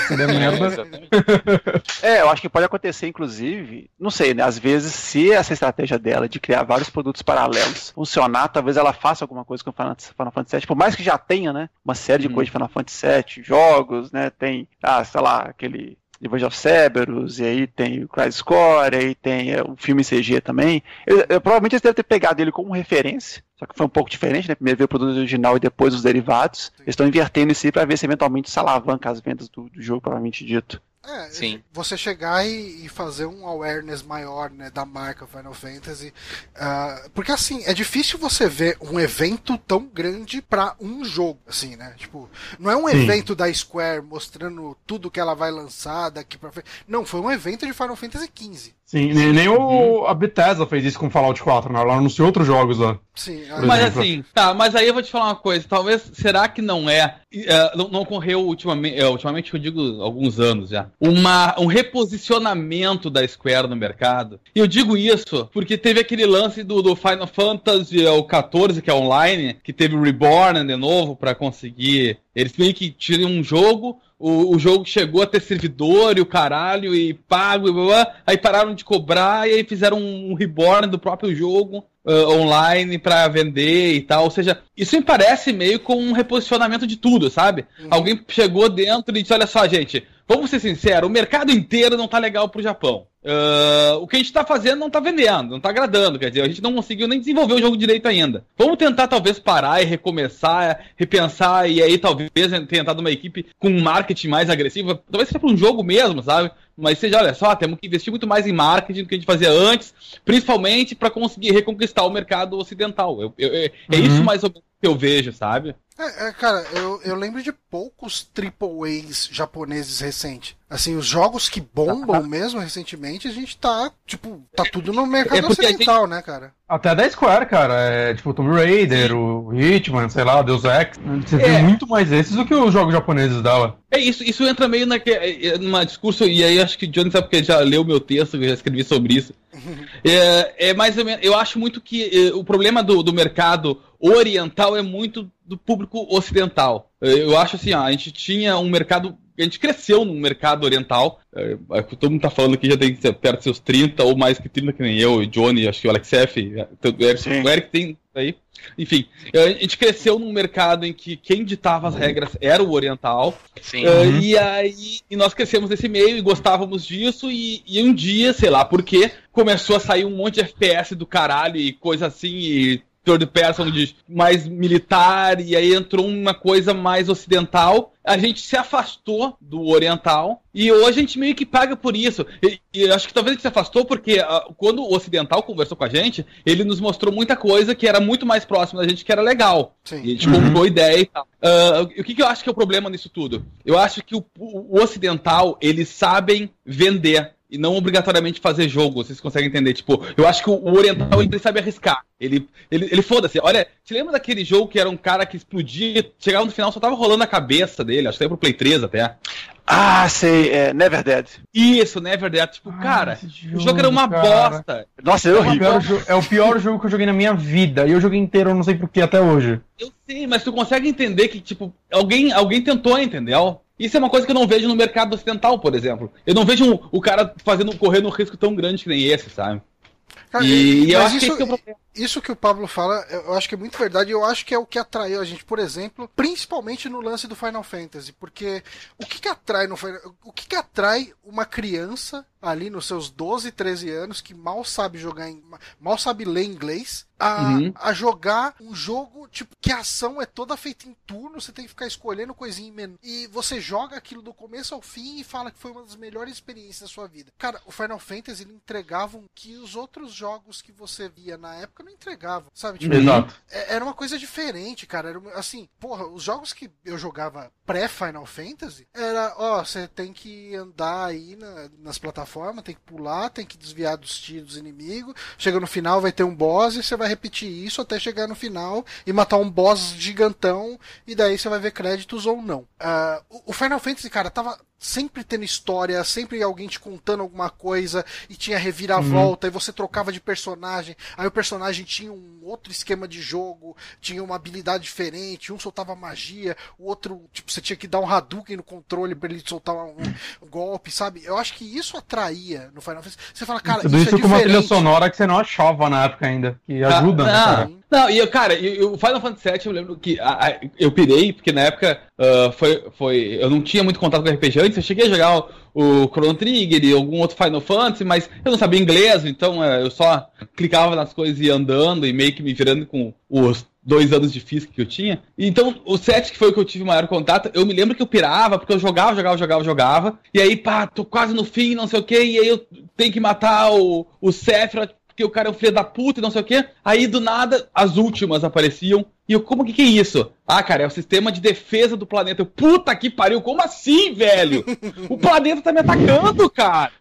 É. É, eu acho que pode acontecer, inclusive, não sei, né? Às vezes, se essa estratégia dela de criar vários produtos paralelos funcionar, talvez ela faça alguma coisa com o Final Fantasy VII, por mais que já tenha, né? Uma série de Uhum. coisas de Final Fantasy VII, jogos, né? Tem, ah, sei lá, aquele Revenge Cerberus, e aí tem o Crisis Core, aí tem é, um filme CG também. Eu, eu- provavelmente eles devem ter pegado ele como referência, só que foi um pouco diferente, né? Primeiro veio o produto original e depois os derivados. Eles estão invertendo isso aí pra ver se eventualmente isso alavanca as vendas do, do jogo, provavelmente dito. É, Sim. você chegar e, e fazer um awareness maior né, da marca Final Fantasy. ah, porque assim, é difícil você ver um evento tão grande pra um jogo, assim, né? Tipo, não é um Sim. evento da Square mostrando tudo que ela vai lançar daqui pra frente. Não, foi um evento de Final Fantasy XV. Sim, nem, nem o, a Bethesda fez isso com Fallout 4, né? Ela anunciou outros jogos lá. Sim, Por Mas exemplo. assim, tá, mas aí eu vou te falar uma coisa, talvez, será que não é, é, não, não ocorreu ultimamente, é, ultimamente que eu digo alguns anos já, uma, um reposicionamento da Square no mercado? E eu digo isso porque teve aquele lance do, do Final Fantasy é, o 14, que é online, que teve o Reborn de novo pra conseguir, eles meio que tiram um jogo, o, o jogo chegou a ter servidor e o caralho, e pago, e blá, blá, aí pararam de cobrar e aí fizeram um, um reborn do próprio jogo uh, online pra vender e tal. Ou seja, isso me parece meio com um reposicionamento de tudo, sabe? Uhum. Alguém chegou dentro e disse: olha só, gente, vamos ser sinceros, o mercado inteiro não tá legal pro Japão. Uh, o que a gente tá fazendo não tá vendendo, não tá agradando, quer dizer, a gente não conseguiu nem desenvolver o jogo direito ainda. Vamos tentar talvez parar e recomeçar, repensar e aí talvez tentar de uma equipe com um marketing mais agressivo, talvez seja para um jogo mesmo, sabe? Mas seja, olha só, temos que investir muito mais em marketing do que a gente fazia antes, principalmente para conseguir reconquistar o mercado ocidental. Eu- eu- é é Uhum. isso mais ou menos que eu vejo, sabe? É, é, cara, eu, eu lembro de poucos triple A's japoneses recentes. Assim, os jogos que bombam mesmo recentemente, a gente tá, tipo, tá tudo no mercado É ocidental, né, cara? Até da Square, cara. É tipo Tomb Raider, o Hitman, sei lá, Deus Ex. Você É. vê muito mais esses do que os jogos japoneses dela. É isso, isso entra meio naque, é, numa discurso, e aí acho que o Johnny sabe porque já leu meu texto, eu já escrevi sobre isso. É, é mais ou menos, eu acho muito que é, o problema do, do mercado oriental é muito do público ocidental. É, Eu acho assim, ó, a gente tinha um mercado, a gente cresceu num mercado oriental, é, é, todo mundo tá falando que já tem perto dos seus 30 ou mais que 30, que nem eu, o Johnny, acho que o Alex F, é, o Eric, o Eric tem aí. Enfim, a gente cresceu num mercado em que quem ditava as regras era o oriental. Sim. Uh, e aí e nós crescemos nesse meio e gostávamos disso. E, e um dia, sei lá por quê, começou a sair um monte de FPS do caralho e coisa assim. E third person de mais militar, e aí entrou uma coisa mais ocidental. A gente se afastou do oriental e hoje a gente meio que paga por isso. E, e acho que talvez a gente se afastou porque uh, quando o ocidental conversou com a gente, ele nos mostrou muita coisa que era muito mais próxima da gente, que era legal. Sim. E a gente comprou ideia e tal. Uh, o que, que eu acho que é o problema nisso tudo? Eu acho que o, o, o ocidental, eles sabem vender e não obrigatoriamente fazer jogo, vocês conseguem entender. Tipo, eu acho que o, oriental ele sabe arriscar. Ele, ele, ele foda-se. Olha, te lembra daquele jogo que era um cara que explodia, chegava no final, só tava rolando a cabeça dele, acho que era pro Play 3 até. Ah, sei, é Never Dead. Isso, Never Dead. Tipo, Ah, cara, esse o jogo era uma cara. bosta. Nossa, é É o, horrível. é o pior jogo que eu joguei na minha vida. E eu joguei inteiro, eu não sei porquê até hoje. Eu sei, mas tu consegue entender que, tipo, alguém, alguém tentou, entendeu? Isso é uma coisa que eu não vejo no mercado ocidental, por exemplo. Eu não vejo um- o cara fazendo, correndo um risco tão grande que nem esse, sabe? Cara, E, eu mas acho que isso, esse é o problema. Isso que o Pablo fala, eu acho que é muito verdade. Eu acho que é o que atraiu a gente, por exemplo, principalmente no lance do Final Fantasy. Porque o que, que atrai no Final- O que, que atrai uma criança ali nos seus 12, 13 anos que mal sabe jogar em, mal sabe ler inglês a, Uhum. a jogar um jogo tipo que a ação é toda feita em turno, você tem que ficar escolhendo coisinha em menu. E você joga aquilo do começo ao fim e fala que foi uma das melhores experiências da sua vida. Cara, o Final Fantasy ele entregava um que os outros jogos que você via na época não entregavam, sabe? Tipo, Exato. é- era uma coisa diferente, cara. Era assim, porra, os jogos que eu jogava pré-Final Fantasy era, ó, você tem que andar aí na- nas plataformas, tem que pular, tem que desviar dos tiros dos inimigos. Chega no final, vai ter um boss e você vai repetir isso até chegar no final e matar um boss gigantão. E daí você vai ver créditos ou não. O o Final Fantasy, cara, tava sempre tendo história, sempre alguém te contando alguma coisa e tinha reviravolta, e você trocava de personagem, aí o personagem tinha um outro esquema de jogo, tinha uma habilidade diferente, um soltava magia, o outro, tipo, você tinha que dar um Hadouken no controle pra ele soltar um, um golpe, sabe? Eu acho que isso atraía no Final Fantasy. Você fala, cara, Tudo isso, isso é com uma trilha diferente. sonora que você não achava na época ainda. Que ajuda, né, Ah, cara? Sim. Não, e eu, cara, o Final Fantasy VII eu lembro que a- a- eu pirei, porque na época ah, foi, foi. Eu não tinha muito contato com RPG antes, eu cheguei a jogar o, o Chrono Trigger e algum outro Final Fantasy, mas eu não sabia inglês, então eh, eu só clicava nas coisas e ia andando e meio que me virando com os dois anos de física que eu tinha. Então, o 7, que foi o que eu tive maior contato, eu me lembro que eu pirava, porque eu jogava, jogava, jogava, jogava, e aí, pá, tô quase no fim, não sei o que, e aí eu tenho que matar o, o Sephiroth, porque o cara é um filho da puta e não sei o quê. Aí do nada as últimas apareciam. E eu, como que que é isso? Ah, cara, é o sistema de defesa do planeta. Eu, puta que pariu, como assim, velho? O planeta tá me atacando, cara.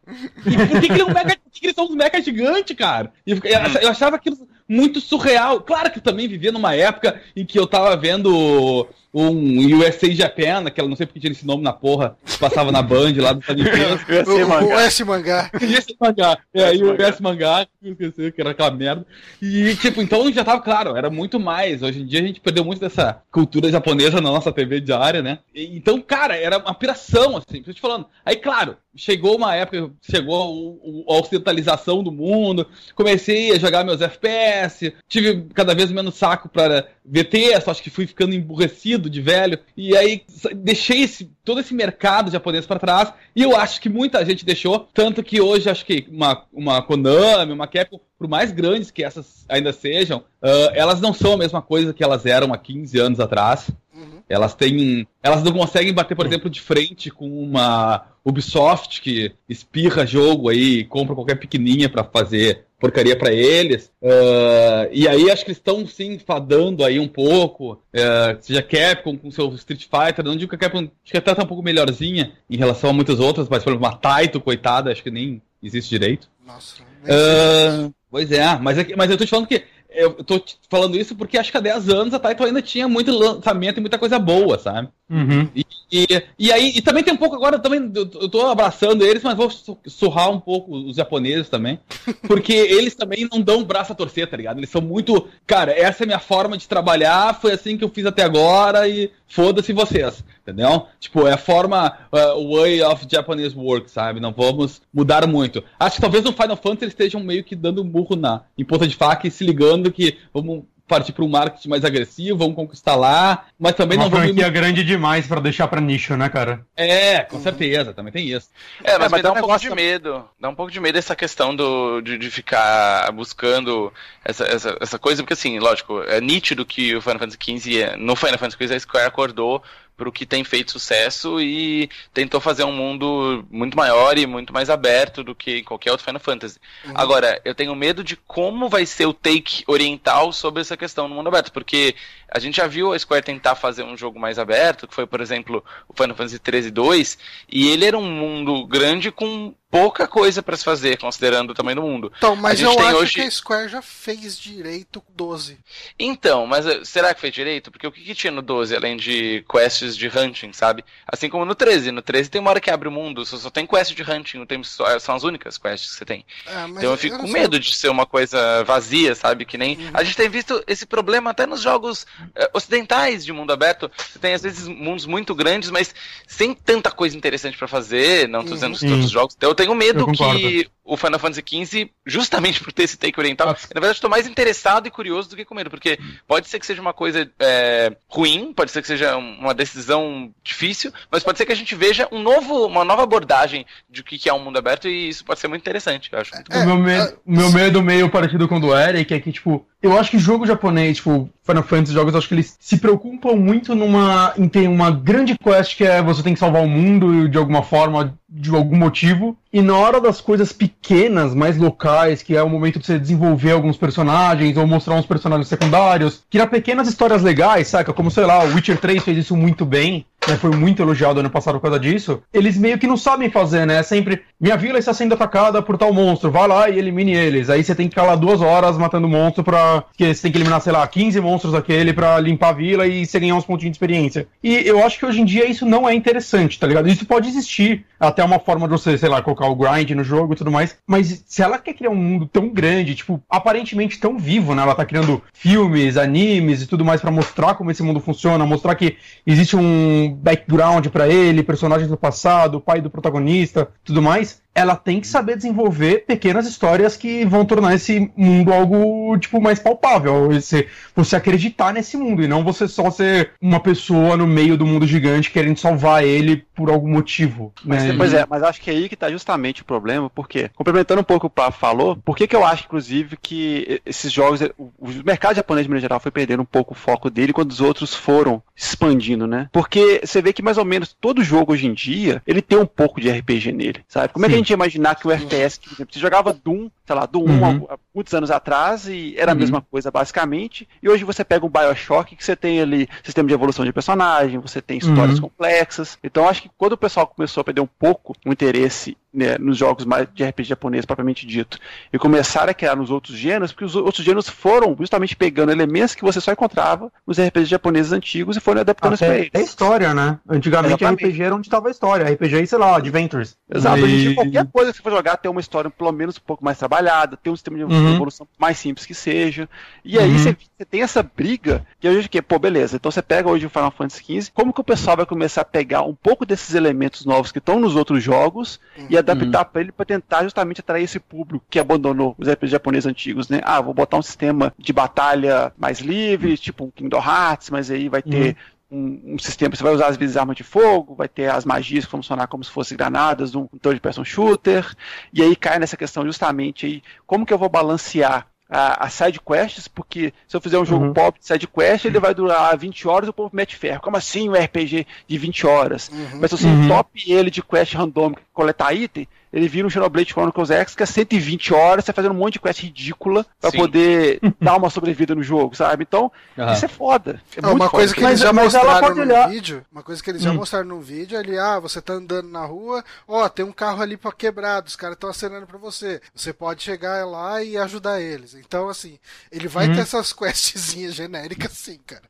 E por que, que, ele é um mega, que, eles são uns mega gigantes, cara? Eu, eu achava aquilo muito surreal. Claro que eu também vivia numa época em que eu tava vendo um USA Japan, aquela, não sei porque tinha esse nome na porra, que passava na Band lá do Nintendo. O, mangá. S mangá. Esse mangá. É, aí o mangá. Que eu esqueci, que era aquela merda. E, tipo, então já tava claro, era muito mais. Hoje em dia a gente perdeu muito dessa cultura japonesa na nossa TV diária, né? E- então, cara, era uma piração, assim, tô te falando. Aí, claro, chegou uma época, chegou o- a ocidentalização do mundo, comecei a jogar meus FPS, tive cada vez menos saco pra ver texto, acho que fui ficando emburrecido de velho, e aí deixei esse, todo esse mercado japonês pra trás, e eu acho que muita gente deixou, tanto que hoje acho que uma, uma Konami, uma Capcom, por mais grandes que essas ainda sejam, ah, elas não são a mesma coisa que elas eram há 15 anos atrás. Uhum. Elas têm. Elas não conseguem bater, por exemplo, de frente com uma Ubisoft que espirra jogo aí e compra qualquer pequenininha pra fazer porcaria pra eles. Ah, e aí acho que eles estão sim fadando aí um pouco. ah, seja Capcom com seu Street Fighter, não digo que a Capcom acho que até tá um pouco melhorzinha em relação a muitas outras, mas por exemplo, uma Taito, coitada, acho que nem existe direito. Nossa. Ah, pois é, mas, é que- mas eu tô te falando que. Eu tô falando isso porque acho que há 10 anos a Taito ainda tinha muito lançamento e muita coisa boa, sabe? Uhum. E, e aí, e também tem um pouco agora, também, eu tô abraçando eles, mas vou su- surrar um pouco os japoneses também, porque eles também não dão braço a torcer, tá ligado? Eles são muito, cara, essa é a minha forma de trabalhar, foi assim que eu fiz até agora e foda-se vocês, entendeu? Tipo, é a forma, uh, way of Japanese work, sabe? Não vamos mudar muito. Acho que talvez no Final Fantasy eles estejam meio que dando um burro na, em ponta de faca e se ligando que vamos partir para um marketing mais agressivo, vamos conquistar lá, mas também Uma não vamos. franquia grande demais pra deixar pra nicho, né, cara? É, com certeza, também tem isso. É, mas, mas me dá é um um pouco de também- medo. Dá um pouco de medo essa questão do, de, de ficar buscando essa, essa, essa coisa, porque assim, lógico, é nítido que o Final Fantasy XV, é- no Final Fantasy XV a Square acordou pro que tem feito sucesso e tentou fazer um mundo muito maior e muito mais aberto do que qualquer outro Final Fantasy. Agora, eu tenho medo de como vai ser o take oriental sobre essa questão no mundo aberto, porque a gente já viu a Square tentar fazer um jogo mais aberto, que foi, por exemplo, o Final Fantasy 13 2, e ele era um mundo grande com pouca coisa pra se fazer, considerando o tamanho do mundo. Então, mas eu acho hoje- que a Square já fez direito com 12. Então, mas eh, será que fez direito? Porque o que, que tinha no 12, além de quests de hunting, sabe? Assim como no 13. No 13 tem uma hora que abre o mundo, só, só tem quest de hunting, tem, só- são as únicas quests que você tem. É, mas Então eu fico não com sei. medo de ser uma coisa vazia, sabe? Que nem. A gente tem visto esse problema até nos jogos ocidentais de mundo aberto. Você tem às vezes mundos muito grandes, mas sem tanta coisa interessante pra fazer. Não tô Uhum. dizendo os Sim. outros jogos. Então eu tenho medo que o Final Fantasy XV, justamente por ter esse take oriental, Nossa. na verdade eu tô mais interessado e curioso do que com medo, porque pode ser que seja uma coisa é, ruim, pode ser que seja um- uma decisão difícil, mas pode ser que a gente veja um novo, uma nova abordagem de o que que é um mundo aberto e isso pode ser muito interessante. Eu acho muito É, o meu, medo, o meu medo meio parecido com o do Eric é que, tipo, eu acho que jogo japonês, tipo, Final Fantasy jogos, eu acho que eles se preocupam muito numa. em ter uma grande quest que é você tem que salvar o mundo de alguma forma, de algum motivo. E na hora das coisas pequenas, mais locais, que é o momento de você desenvolver alguns personagens ou mostrar uns personagens secundários, que na pequenas histórias legais, saca? Como, sei lá, o Witcher 3 fez isso muito bem, né? Foi muito elogiado ano passado por causa disso. Eles meio que não sabem fazer, né? É sempre, minha vila está sendo atacada por tal monstro, vai lá e elimine eles. Aí você tem que ficar lá duas horas matando monstro pra. que você tem que eliminar, sei lá, 15 monstros daquele pra limpar a vila e você ganhar uns pontinhos de experiência. E eu acho que hoje em dia isso não é interessante, tá ligado? Isso pode existir, até uma forma de você, sei lá, colocar o grind no jogo e tudo mais. Mas se ela quer criar um mundo tão grande, tipo, aparentemente tão vivo, né? Ela tá criando filmes, animes e tudo mais pra mostrar como esse mundo funciona, mostrar que existe um background pra ele, personagens do passado, o pai do protagonista, tudo mais. Ela tem que saber desenvolver pequenas histórias que vão tornar esse mundo algo, tipo, mais palpável. Você, você acreditar nesse mundo e não você só ser uma pessoa no meio do mundo gigante querendo salvar ele por algum motivo. Mas, né? Pois é, mas acho que é aí que está justamente o problema, porque, complementando um pouco o que o Pá falou, por que, que eu acho, inclusive, que esses jogos, o, o mercado japonês, maneira geral, foi perdendo um pouco o foco dele quando os outros foram expandindo, né? Porque você vê que mais ou menos todo jogo hoje em dia, ele tem um pouco de RPG nele, sabe? Como é que. Gente imaginar que o FPS, por exemplo, você jogava Doom, sei lá, Doom 1 Uhum. muitos anos atrás e era a Uhum. mesma coisa basicamente, e hoje você pega um Bioshock que você tem ali sistema de evolução de personagem, você tem histórias Uhum. complexas. Então acho que quando o pessoal começou a perder um pouco o interesse né, nos jogos mais de RPG japonês propriamente dito e começaram a criar nos outros gêneros, porque os outros gêneros foram justamente pegando elementos que você só encontrava nos RPGs japoneses antigos e foram adaptando isso pra Até, eles. é história, né? Antigamente Exatamente. RPG era onde estava a história. RPG, sei lá, Adventures. Exato, E- qualquer coisa que você for jogar tem uma história pelo menos um pouco mais trabalhada, tem um sistema de Uhum. evolução mais simples que seja. E aí Uhum. você, você tem essa briga, que hoje que, pô, beleza, então você pega hoje o Final Fantasy XV, como que o pessoal vai começar a pegar um pouco desses elementos novos que estão nos outros jogos e adaptar pra ele pra tentar justamente atrair esse público que abandonou os RPGs japoneses antigos, né? Ah, vou botar um sistema de batalha mais livre, tipo um Kingdom Hearts, mas aí vai ter um, um sistema, você vai usar às vezes arma de fogo, vai ter as magias que vão funcionar como se fossem granadas, um third person shooter, e aí cai nessa questão justamente aí, como que eu vou balancear a, a side quests, porque se eu fizer um jogo Uhum. pop de side quest, ele vai durar 20 horas e o povo mete ferro. Como assim um RPG de 20 horas? Uhum. Mas se você Uhum. top ele de quest randômica, coletar item, ele vira um Xenoblade Chronicles X que é 120 horas, você fazendo um monte de quest ridícula pra Sim. poder dar uma sobrevida no jogo, sabe? Então, Aham. isso é foda. É Ah, muito uma foda. coisa que Mas- eles já mas mostraram no olhar- vídeo, uma coisa que eles já Hum. mostraram no vídeo, ali, ah, você tá andando na rua, ó, tem um carro ali pra quebrado, os caras estão acenando pra você. Você pode chegar lá e ajudar eles. Então, assim, ele vai Uhum. ter essas questzinhas genéricas, sim, cara.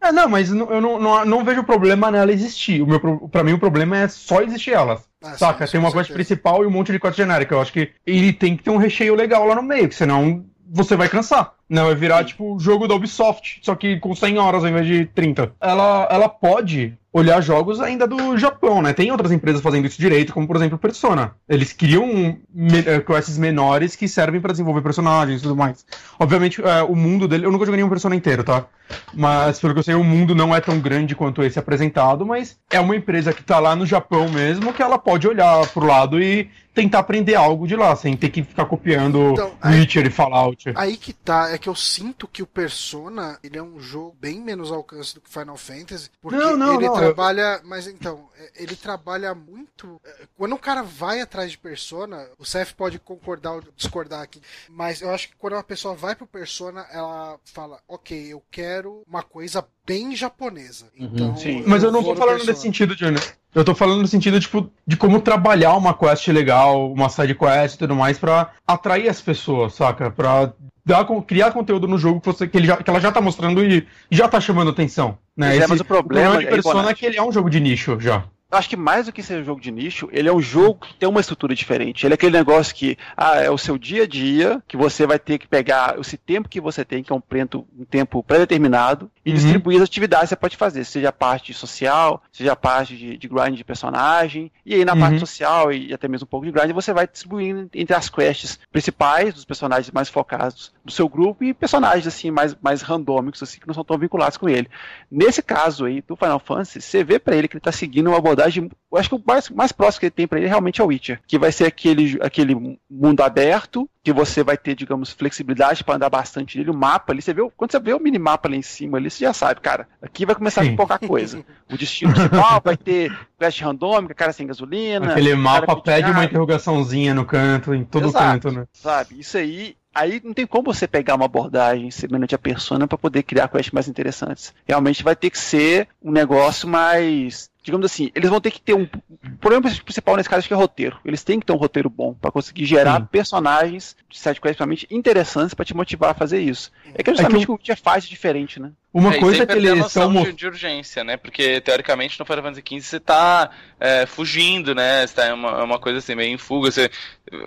É, não, mas eu não, não, não vejo problema nela existir. O meu, pra mim, o problema é só existir elas. Ah, Saca? sim, tem uma quest principal e um monte de quest genérica. Eu acho que ele tem que ter um recheio legal lá no meio, que senão você vai cansar. Não, vai virar tipo o jogo da Ubisoft, só que com 100 horas ao invés de 30. Ela, ela pode olhar jogos ainda do Japão, né? Tem outras empresas fazendo isso direito, como por exemplo Persona. Eles criam me eh, quests menores que servem para desenvolver personagens e tudo mais. Obviamente, é, o mundo dele. Eu nunca joguei nenhum Persona inteiro, tá? Mas pelo que eu sei, o mundo não é tão grande quanto esse apresentado, mas é uma empresa que tá lá no Japão mesmo que ela pode olhar pro lado e tentar aprender algo de lá, sem ter que ficar copiando Então, aí- Witcher e Fallout. Aí que tá, é que eu sinto que o Persona, ele é um jogo bem menos alcance do que Final Fantasy, porque Não, não, ele não, trabalha, mas então, é, ele trabalha muito, é, quando o cara vai atrás de Persona, o Seth pode concordar ou discordar aqui, mas eu acho que quando uma pessoa vai pro Persona, ela fala, ok, eu quero uma coisa bem japonesa, então... sim. Mas eu não vou tô falando nesse sentido, Johnny. Eu tô falando no sentido, tipo, de como trabalhar uma quest legal, uma side quest e tudo mais, pra atrair as pessoas, saca? Pra dar, criar conteúdo no jogo que, você, que, ele já, que ela já tá mostrando e já tá chamando atenção. Né? É, mas o problema de aí, Persona é que ele é um jogo de nicho já. Eu acho que mais do que ser um jogo de nicho, ele é um jogo que tem uma estrutura diferente. Ele é aquele negócio que ah, é o seu dia a dia, que você vai ter que pegar esse tempo que você tem, que é um, prento, um tempo pré-determinado, e Uhum. distribuir as atividades que você pode fazer, seja a parte social, seja a parte de, de grind de personagem, e aí na Uhum. parte social e até mesmo um pouco de grind, você vai distribuindo entre as quests principais, dos personagens mais focados do seu grupo, e personagens assim mais, mais randômicos, assim, que não são tão vinculados com ele. Nesse caso aí do Final Fantasy, você vê pra ele que ele tá seguindo uma abordagem. Eu acho que o mais, mais próximo que ele tem pra ele realmente é o Witcher, que vai ser aquele, aquele mundo aberto, que você vai ter, digamos, flexibilidade pra andar bastante nele. O mapa ali, você vê, quando você vê o minimapa lá em cima ali, você já sabe, cara, aqui vai começar Sim. a pipocar coisa. O destino principal vai ter quest randômica, cara sem gasolina. Aquele mapa pede uma interrogaçãozinha no canto, em todo Exato. canto, né? Sabe? Isso aí. Aí não tem como você pegar uma abordagem semelhante à persona para poder criar quests mais interessantes. Realmente vai ter que ser um negócio mais. Digamos assim, eles vão ter que ter um. O problema principal nesse caso acho que é roteiro. Eles têm que ter um roteiro bom para conseguir gerar Sim. personagens de sidequests realmente interessantes para te motivar a fazer isso. É que é justamente o que o Witcher faz de diferente, né? Uma É, coisa sem que eles noção estão de, de urgência, né? Porque, teoricamente, no Final Fantasy XV você tá é, fugindo, né? Você tá uma, é uma coisa assim, meio em fuga. Você...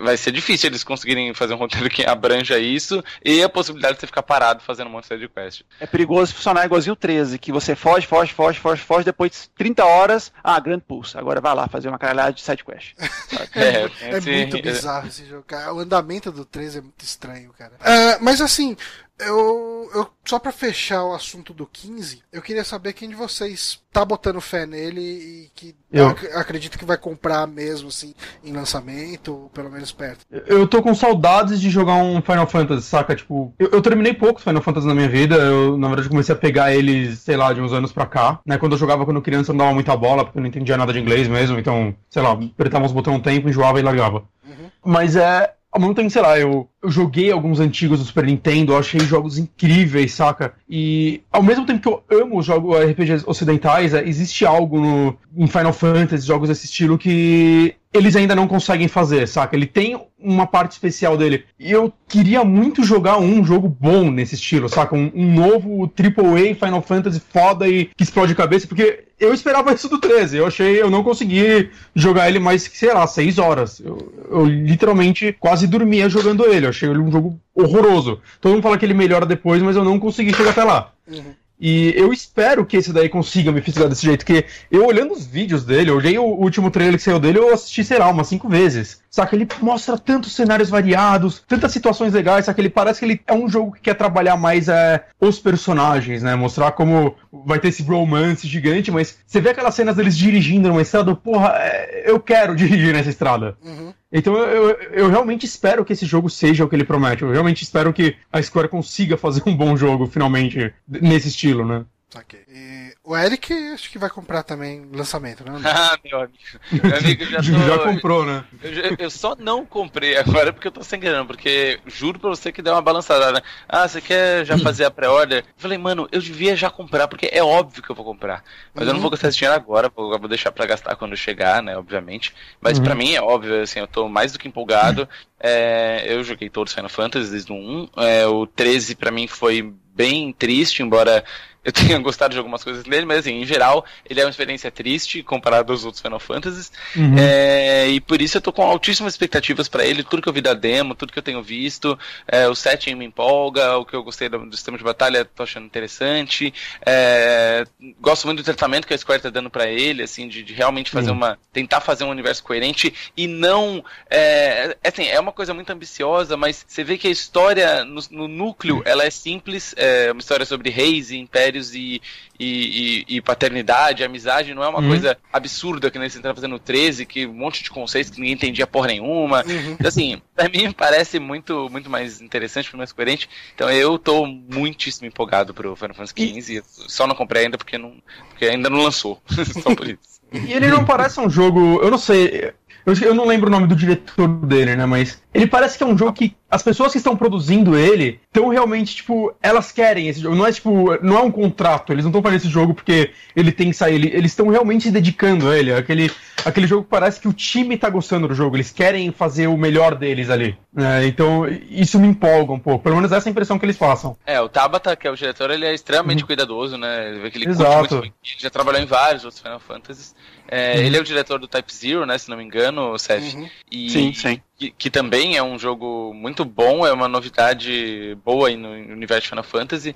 Vai ser difícil eles conseguirem fazer um roteiro que abranja isso e a possibilidade de você ficar parado fazendo um monte de quest. É perigoso funcionar igualzinho o 13, que você foge, foge, foge, foge, foge, depois de 30 horas, ah, grande pulso. Agora vai lá fazer uma caralhada de sidequest. É, É esse- muito bizarro esse jogo, cara. O andamento do 13 é muito estranho, cara. Ah, mas assim, eu, eu só pra fechar o assunto do 15, eu queria saber quem de vocês tá botando fé nele e que Eu. ac- acredita que vai comprar mesmo, assim, em lançamento, ou pelo menos perto. Eu tô com saudades de jogar um Final Fantasy, saca? Tipo, eu, eu terminei poucos Final Fantasy na minha vida. Eu, na verdade, comecei a pegar eles, sei lá, de uns anos pra cá. Né? Quando eu jogava quando criança, eu não dava muita bola, porque eu não entendia nada de inglês mesmo. Então, sei lá, apertava uns botões um tempo, enjoava e largava. Uhum. Mas é. Ao mesmo tempo, sei lá, eu, eu joguei alguns antigos do Super Nintendo, achei jogos incríveis, saca? E ao mesmo tempo que eu amo os jogos RPGs ocidentais, é, existe algo no, em Final Fantasy, jogos desse estilo, que eles ainda não conseguem fazer, saca? Ele tem uma parte especial dele. E eu queria muito jogar um jogo bom nesse estilo, saca? Um, um novo AAA Final Fantasy foda e que explode cabeça, porque eu esperava isso do 13. Eu achei, eu não consegui jogar ele mais sei lá, seis horas. Eu, eu literalmente quase dormia jogando ele. Eu achei ele um jogo horroroso. Todo mundo fala que ele melhora depois, mas eu não consegui chegar até lá. Uhum. E eu espero que esse daí consiga me fisgar desse jeito, porque eu olhando os vídeos dele, eu olhei o último trailer que saiu dele, eu assisti, sei lá, umas cinco vezes. Saca? Ele mostra tantos cenários variados, tantas situações legais, saca? Ele parece que ele é um jogo que quer trabalhar mais é, os personagens, né? Mostrar como vai ter esse romance gigante, mas você vê aquelas cenas deles dirigindo numa estrada, porra, é, eu quero dirigir nessa estrada. Uhum. Então eu, eu, eu realmente espero que esse jogo seja o que ele promete. Eu realmente espero que a Square consiga fazer um bom jogo, finalmente, nesse estilo, né? Saquei. E o Eric acho que vai comprar também lançamento, né? Ah, meu amigo. Meu amigo, eu já tô. Já comprou, né? Eu, eu só não comprei agora porque eu tô sem grana, porque juro pra você que deu uma balançada, né? Ah, você quer já fazer a pré-order? Eu falei, mano, eu devia já comprar, porque é óbvio que eu vou comprar. Mas eu não vou gastar esse dinheiro agora, vou, vou deixar pra gastar quando chegar, né, obviamente. Mas Uhum. pra mim é óbvio, assim, eu tô mais do que empolgado. É, eu joguei todos os Final Fantasy desde o 1. É, o 13 pra mim foi bem triste, embora eu tenha gostado de algumas coisas dele, mas assim, em geral, ele é uma experiência triste comparado aos outros Final Fantasies. Uhum. É, e por isso eu tô com altíssimas expectativas para ele, tudo que eu vi da demo, tudo que eu tenho visto, é, o setting me empolga, o que eu gostei do, do sistema de batalha tô achando interessante. É, gosto muito do tratamento que a Square tá dando para ele, assim, de, de realmente fazer Sim. uma. tentar fazer um universo coerente e não. É, assim, é uma coisa muito ambiciosa, mas você vê que a história no, no núcleo ela é simples, é uma história sobre reis e impérios e, e, e- e paternidade, amizade, não é uma Uhum. coisa absurda que nem você tá fazendo no 13, que um monte de conceitos que ninguém entendia porra nenhuma. Uhum. Então, assim, pra mim parece muito, muito mais interessante, muito mais coerente. Então eu tô muitíssimo empolgado pro Final Fantasy XV. Só não comprei ainda porque, não, porque ainda não lançou. Só por isso. E ele não parece um jogo. Eu não sei. Eu, eu não lembro o nome do diretor dele, né? Mas ele parece que é um jogo que as pessoas que estão produzindo ele estão realmente, tipo, elas querem esse jogo. Não é tipo, não é um contrato. Eles não estão fazendo esse jogo porque ele tem que sair. Ele- Eles estão realmente se dedicando a ele. Aquele, aquele jogo que parece que o time tá gostando do jogo. Eles querem fazer o melhor deles ali. né? então, isso me empolga um pouco. Pelo menos essa é a impressão que eles passam. É, o Tabata, que é o diretor, ele é extremamente cuidadoso, né? Ele vê que ele Exato. muito ele já trabalhou em vários outros Final Fantasies. É, Uhum. Ele é o diretor do Type Zero, né? Se não me engano, Seth. Uhum. E, Sim, sim. Que, que também é um jogo muito bom, é uma novidade boa aí no universo de Final Fantasy.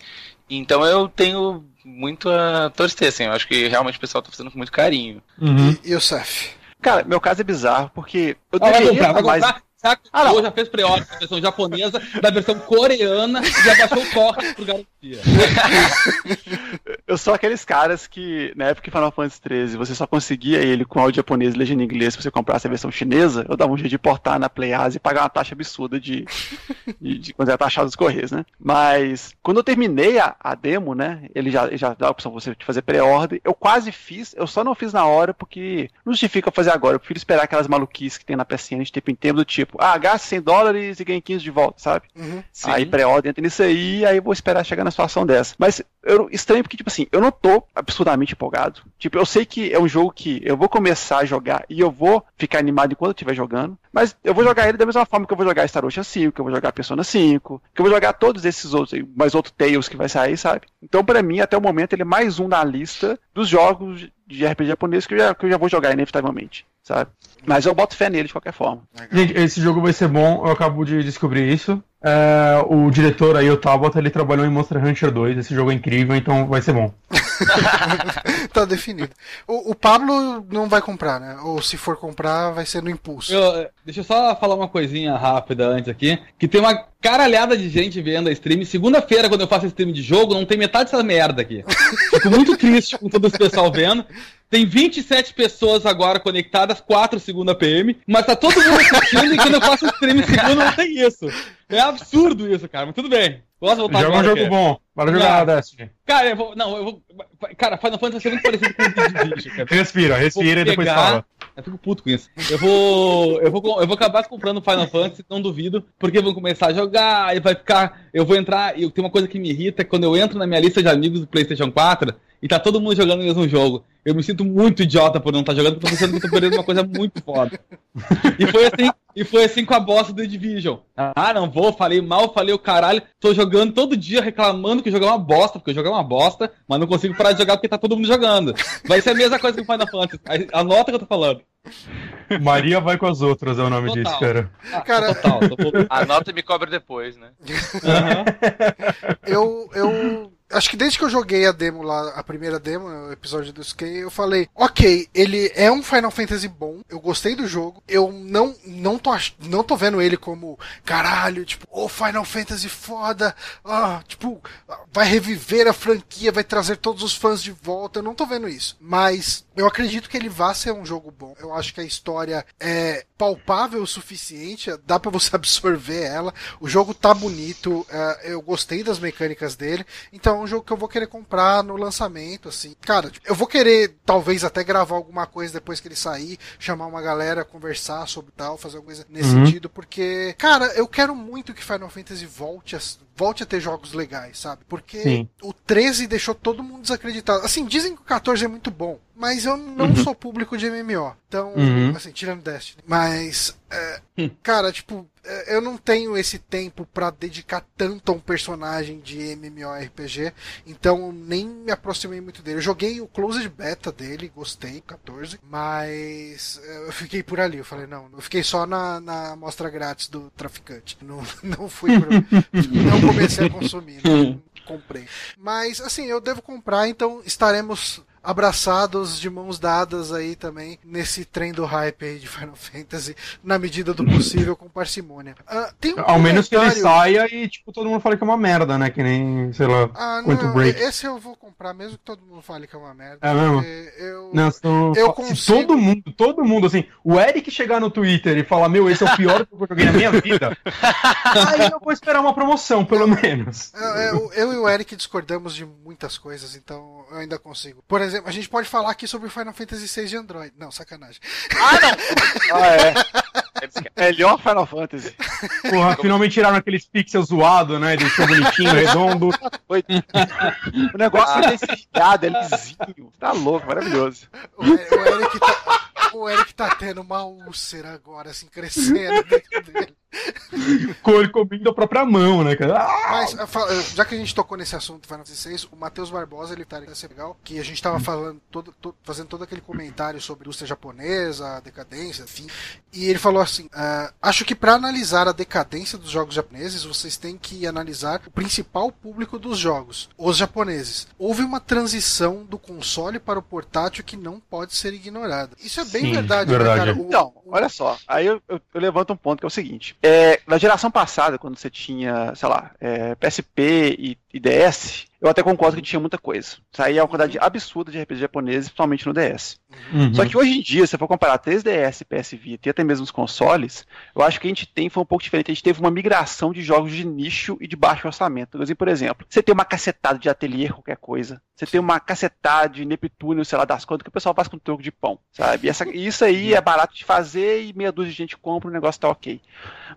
Então eu tenho muito a torcer, assim. Eu acho que realmente o pessoal tá fazendo com muito carinho. Uhum. E o Seth? Cara, meu caso é bizarro, porque eu Ah, vai deveria comprar, vai estar mais. comprar. Saco, Ah, já fez pre-order da versão japonesa, da versão coreana e já baixou o torrent por garantia. Eu sou aqueles caras que, na época de Final Fantasy XIII, você só conseguia ele com áudio japonês e legenda em inglês se você comprasse a versão chinesa, eu dava um jeito de portar na PlayAsia e pagar uma taxa absurda de, de, de quando era taxado os correios, né? Mas, quando eu terminei a, a demo, né, ele já, ele já dá a opção pra você de fazer pré-order, eu quase fiz, eu só não fiz na hora porque não justifica fazer agora, eu prefiro esperar aquelas maluquices que tem na PSN de tempo em tempo, do tipo, ah, gaste 100 dólares e ganhe 15 de volta, sabe? Uhum. Aí pré-ordem entra nisso aí, aí eu vou esperar chegar na situação dessa. Mas eu estranho porque, tipo assim, eu não tô absurdamente empolgado. Tipo, eu sei que é um jogo que eu vou começar a jogar e eu vou ficar animado enquanto eu estiver jogando, mas eu vou jogar ele da mesma forma que eu vou jogar Star Ocean 5, que eu vou jogar Persona 5, que eu vou jogar todos esses outros, mais outro Tales que vai sair, sabe? Então, pra mim, até o momento, ele é mais um na lista dos jogos de RPG japonês que eu já, que eu já vou jogar inevitavelmente, sabe? Mas eu boto fé nele de qualquer forma. Gente, esse jogo vai ser bom, eu acabo de descobrir isso. É, o diretor aí, o Tabata, ele trabalhou em Monster Hunter 2. Esse jogo é incrível, então vai ser bom. tá definido. O, o Pablo não vai comprar, né? Ou se for comprar, vai ser no impulso. Eu- deixa eu só falar uma coisinha rápida antes aqui. Que tem uma caralhada de gente vendo a stream. Segunda-feira, quando eu faço stream de jogo, não tem metade dessa merda aqui. Fico muito triste com todo esse pessoal vendo. Tem 27 pessoas agora conectadas, 4 segunda PM, mas tá todo mundo assistindo e quando eu faço stream segunda não tem isso. É absurdo isso, cara, mas tudo bem. Posso voltar Joga um agora, jogo Kê? bom. Bora Não. jogar na Destiny. Cara, eu vou. Não, eu vou. Cara, Final Fantasy vai ser muito parecido com o vídeo de cara. Respira, respira e depois fala. Eu fico puto com isso. Eu vou, eu vou, eu vou acabar comprando Final Fantasy, não duvido, porque vão começar a jogar e vai ficar. Eu vou entrar. E tem uma coisa que me irrita é quando eu entro na minha lista de amigos do PlayStation 4 e tá todo mundo jogando o mesmo jogo. Eu me sinto muito idiota por não estar jogando, porque eu tô pensando que eu tô perdendo uma coisa muito foda. E foi assim, e foi assim com a boss do The Division. Ah, não vou, falei mal, falei o caralho. Tô jogando todo dia reclamando que o jogo é uma bosta, porque o jogo é uma bosta, mas não consigo parar de jogar porque tá todo mundo jogando. Vai ser a mesma coisa que o Final Fantasy. Anota o que eu tô falando. Maria vai com as outras, é o nome Total. disso, cara. Ah, Cara- total, tô- Anota e me cobra depois, né? Aham. Eu, eu acho que desde que eu joguei a demo lá, a primeira demo, o episódio do Skate, eu falei, ok, ele é um Final Fantasy bom, eu gostei do jogo, eu não, não, tô, não tô vendo ele como, caralho, tipo, ô Final Fantasy foda, ah, tipo, vai reviver a franquia, vai trazer todos os fãs de volta, eu não tô vendo isso. Mas eu acredito que ele vá ser um jogo bom. Eu acho que a história é palpável o suficiente, dá pra você absorver ela. O jogo tá bonito, é, eu gostei das mecânicas dele, então é um jogo que eu vou querer comprar no lançamento, assim. Cara, tipo, eu vou querer talvez até gravar alguma coisa depois que ele sair, chamar uma galera, conversar sobre tal, fazer alguma coisa nesse Uhum. sentido, porque, cara, eu quero muito que Final Fantasy volte a, volte a ter jogos legais, sabe? Porque Sim. o 13 deixou todo mundo desacreditado. Assim, dizem que o 14 é muito bom, mas eu não Uhum. sou público de MMO. Então, Uhum. assim, tirando Destiny. Mas, é, cara, tipo, é, eu não tenho esse tempo pra dedicar tanto a um personagem de MMORPG, então nem me aproximei muito dele. Eu joguei o Closed Beta dele, gostei, 14, mas é, eu fiquei por ali. Eu falei, não, eu fiquei só na, na amostra grátis do traficante. Não, não fui pro, Não comecei a consumir, não comprei. Mas, assim, eu devo comprar, então estaremos abraçados de mãos dadas aí também nesse trem do hype aí de Final Fantasy, na medida do possível, com parcimônia. Ah, tem um Ao menos que ele saia e, tipo, todo mundo fala que é uma merda, né? Que nem, sei lá. Ah, Quanto não, break. esse eu vou comprar, mesmo que todo mundo fale que é uma merda. É mesmo? Eu... Não, Eu consigo- todo mundo, todo mundo, assim, o Eric chegar no Twitter e falar, meu, esse é o pior que eu joguei na minha vida, aí eu vou esperar uma promoção, pelo menos. É, o- eu e o Eric discordamos de muitas coisas, então eu ainda consigo. Por exemplo, a gente pode falar aqui sobre o Final Fantasy VI de Android. Não, sacanagem. Ah, é. Eles querem- Melhor Final Fantasy. Porra, finalmente tiraram aqueles pixels zoados, né? Deixou bonitinho, redondo. Foi- O negócio é desejado, é lisinho. Tá louco, maravilhoso. O, o Eric tá, o Eric tá tendo uma úlcera agora, assim, crescendo dentro dele. Com ele comendo a própria mão, né, cara? Ah! Mas, já que a gente tocou nesse assunto do Final Fantasy VI, o Matheus Barbosa, ele tá ser legal, que a gente tava falando, todo, to- fazendo todo aquele comentário sobre a indústria japonesa, a decadência, enfim. E ele falou assim: ah, acho que para analisar a decadência dos jogos japoneses, vocês têm que analisar o principal público dos jogos, os japoneses. Houve uma transição do console para o portátil que não pode ser ignorada. Isso é bem Sim, verdade, verdade. né, cara? O- Então, olha só. Aí eu, eu- eu levanto um ponto que é o seguinte. É, na geração passada, quando você tinha, sei lá, é, PSP e, e DS, eu até concordo que tinha muita coisa. Saía uma quantidade absurda de RPG japoneses, principalmente no DS. Uhum. Só que hoje em dia, se você for comparar 3DS, PS Vita e até mesmo os consoles, eu acho que a gente tem foi um pouco diferente. A gente teve uma migração de jogos de nicho e de baixo orçamento. Assim, por exemplo, você tem uma cacetada de ateliê, qualquer coisa. Você tem uma cacetada de Neptuno, sei lá, das contas, que o pessoal faz com troco de pão, sabe? E essa- isso aí é barato de fazer e meia dúzia de gente compra, o negócio tá ok.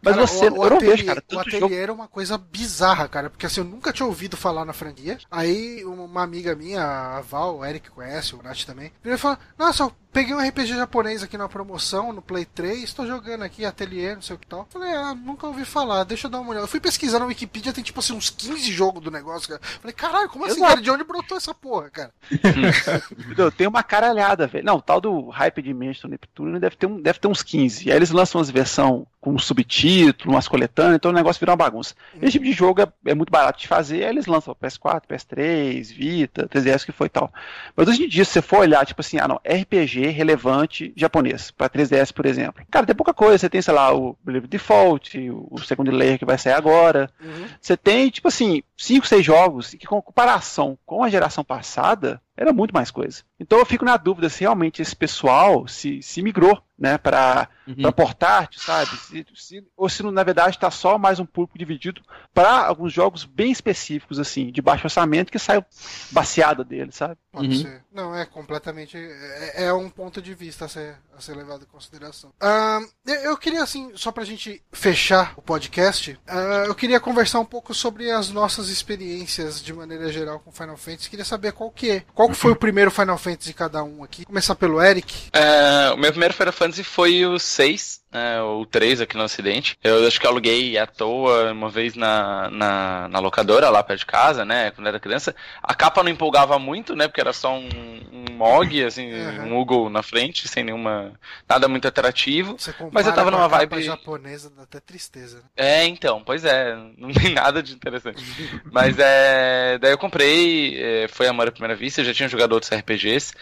Mas Cara, você, o, o eu não ateliê, vejo, cara, o ateliê jogo... era uma coisa bizarra, cara, porque assim, eu nunca tinha ouvido falar na franquia. Aí uma amiga minha, a Val, o Eric conhece, o Nath também, ele falou: Nossa, peguei um RPG japonês aqui na promoção, no Play 3, tô jogando aqui, ateliê, não sei o que tal. Falei, ah, nunca ouvi falar, deixa eu dar uma olhada. Eu fui pesquisar na Wikipedia, tem tipo assim, uns 15 jogos do negócio, cara. Falei, caralho, como assim, Exato. cara? De onde brotou essa porra, cara? Entendeu? Tem uma caralhada, velho. Não, o tal do Hype Dimension Neptuno deve ter, um, deve ter uns 15. Aí eles lançam umas versão com subtítulo, umas coletâneas, então o negócio vira uma bagunça. Esse tipo de jogo é, é muito barato de fazer, aí eles lançam PS4, PS3, Vita, 3DS, que foi e tal. Mas hoje em dia, se você for olhar, tipo assim, ah não, RPG relevante japonês, pra 3DS, por exemplo. Cara, tem pouca coisa. Você tem, sei lá, o Believe Default, o, o Second Layer que vai sair agora. Uhum. Você tem, tipo assim, 5, 6 jogos que, com comparação com a geração passada, era muito mais coisa. Então eu fico na dúvida se realmente esse pessoal se, se migrou, né, para Uhum. portátil, sabe? Se- se- ou se na verdade está só mais um público dividido para alguns jogos bem específicos, assim, de baixo orçamento, que saiu baseada dele, sabe? Pode Uhum. ser. Não, é completamente. É, é um ponto de vista a ser, a ser levado em consideração. Ahn, eu, eu queria, assim, só pra gente fechar o podcast, ah, eu queria conversar um pouco sobre as nossas experiências de maneira geral com Final Fantasy. Queria saber qual que é. Qual que foi o primeiro Final Fantasy de cada um aqui? Começar pelo Eric. É, o meu primeiro Final Fantasy foi o 6, né, o 3 aqui no Ocidente. Eu acho que aluguei à toa uma vez na, na, na locadora lá perto de casa, né, quando era criança. A capa não empolgava muito, né, porque era só um, um MOG, assim, Uhum. um Google na frente, sem nenhuma. nada muito atrativo. Mas eu tava numa capa vibe- japonesa, dá até tristeza. Né? É, então, pois é, não tem nada de interessante. Mas é. Daí eu comprei, é, foi amor à primeira vista, eu já tinha jogado outros RPGs.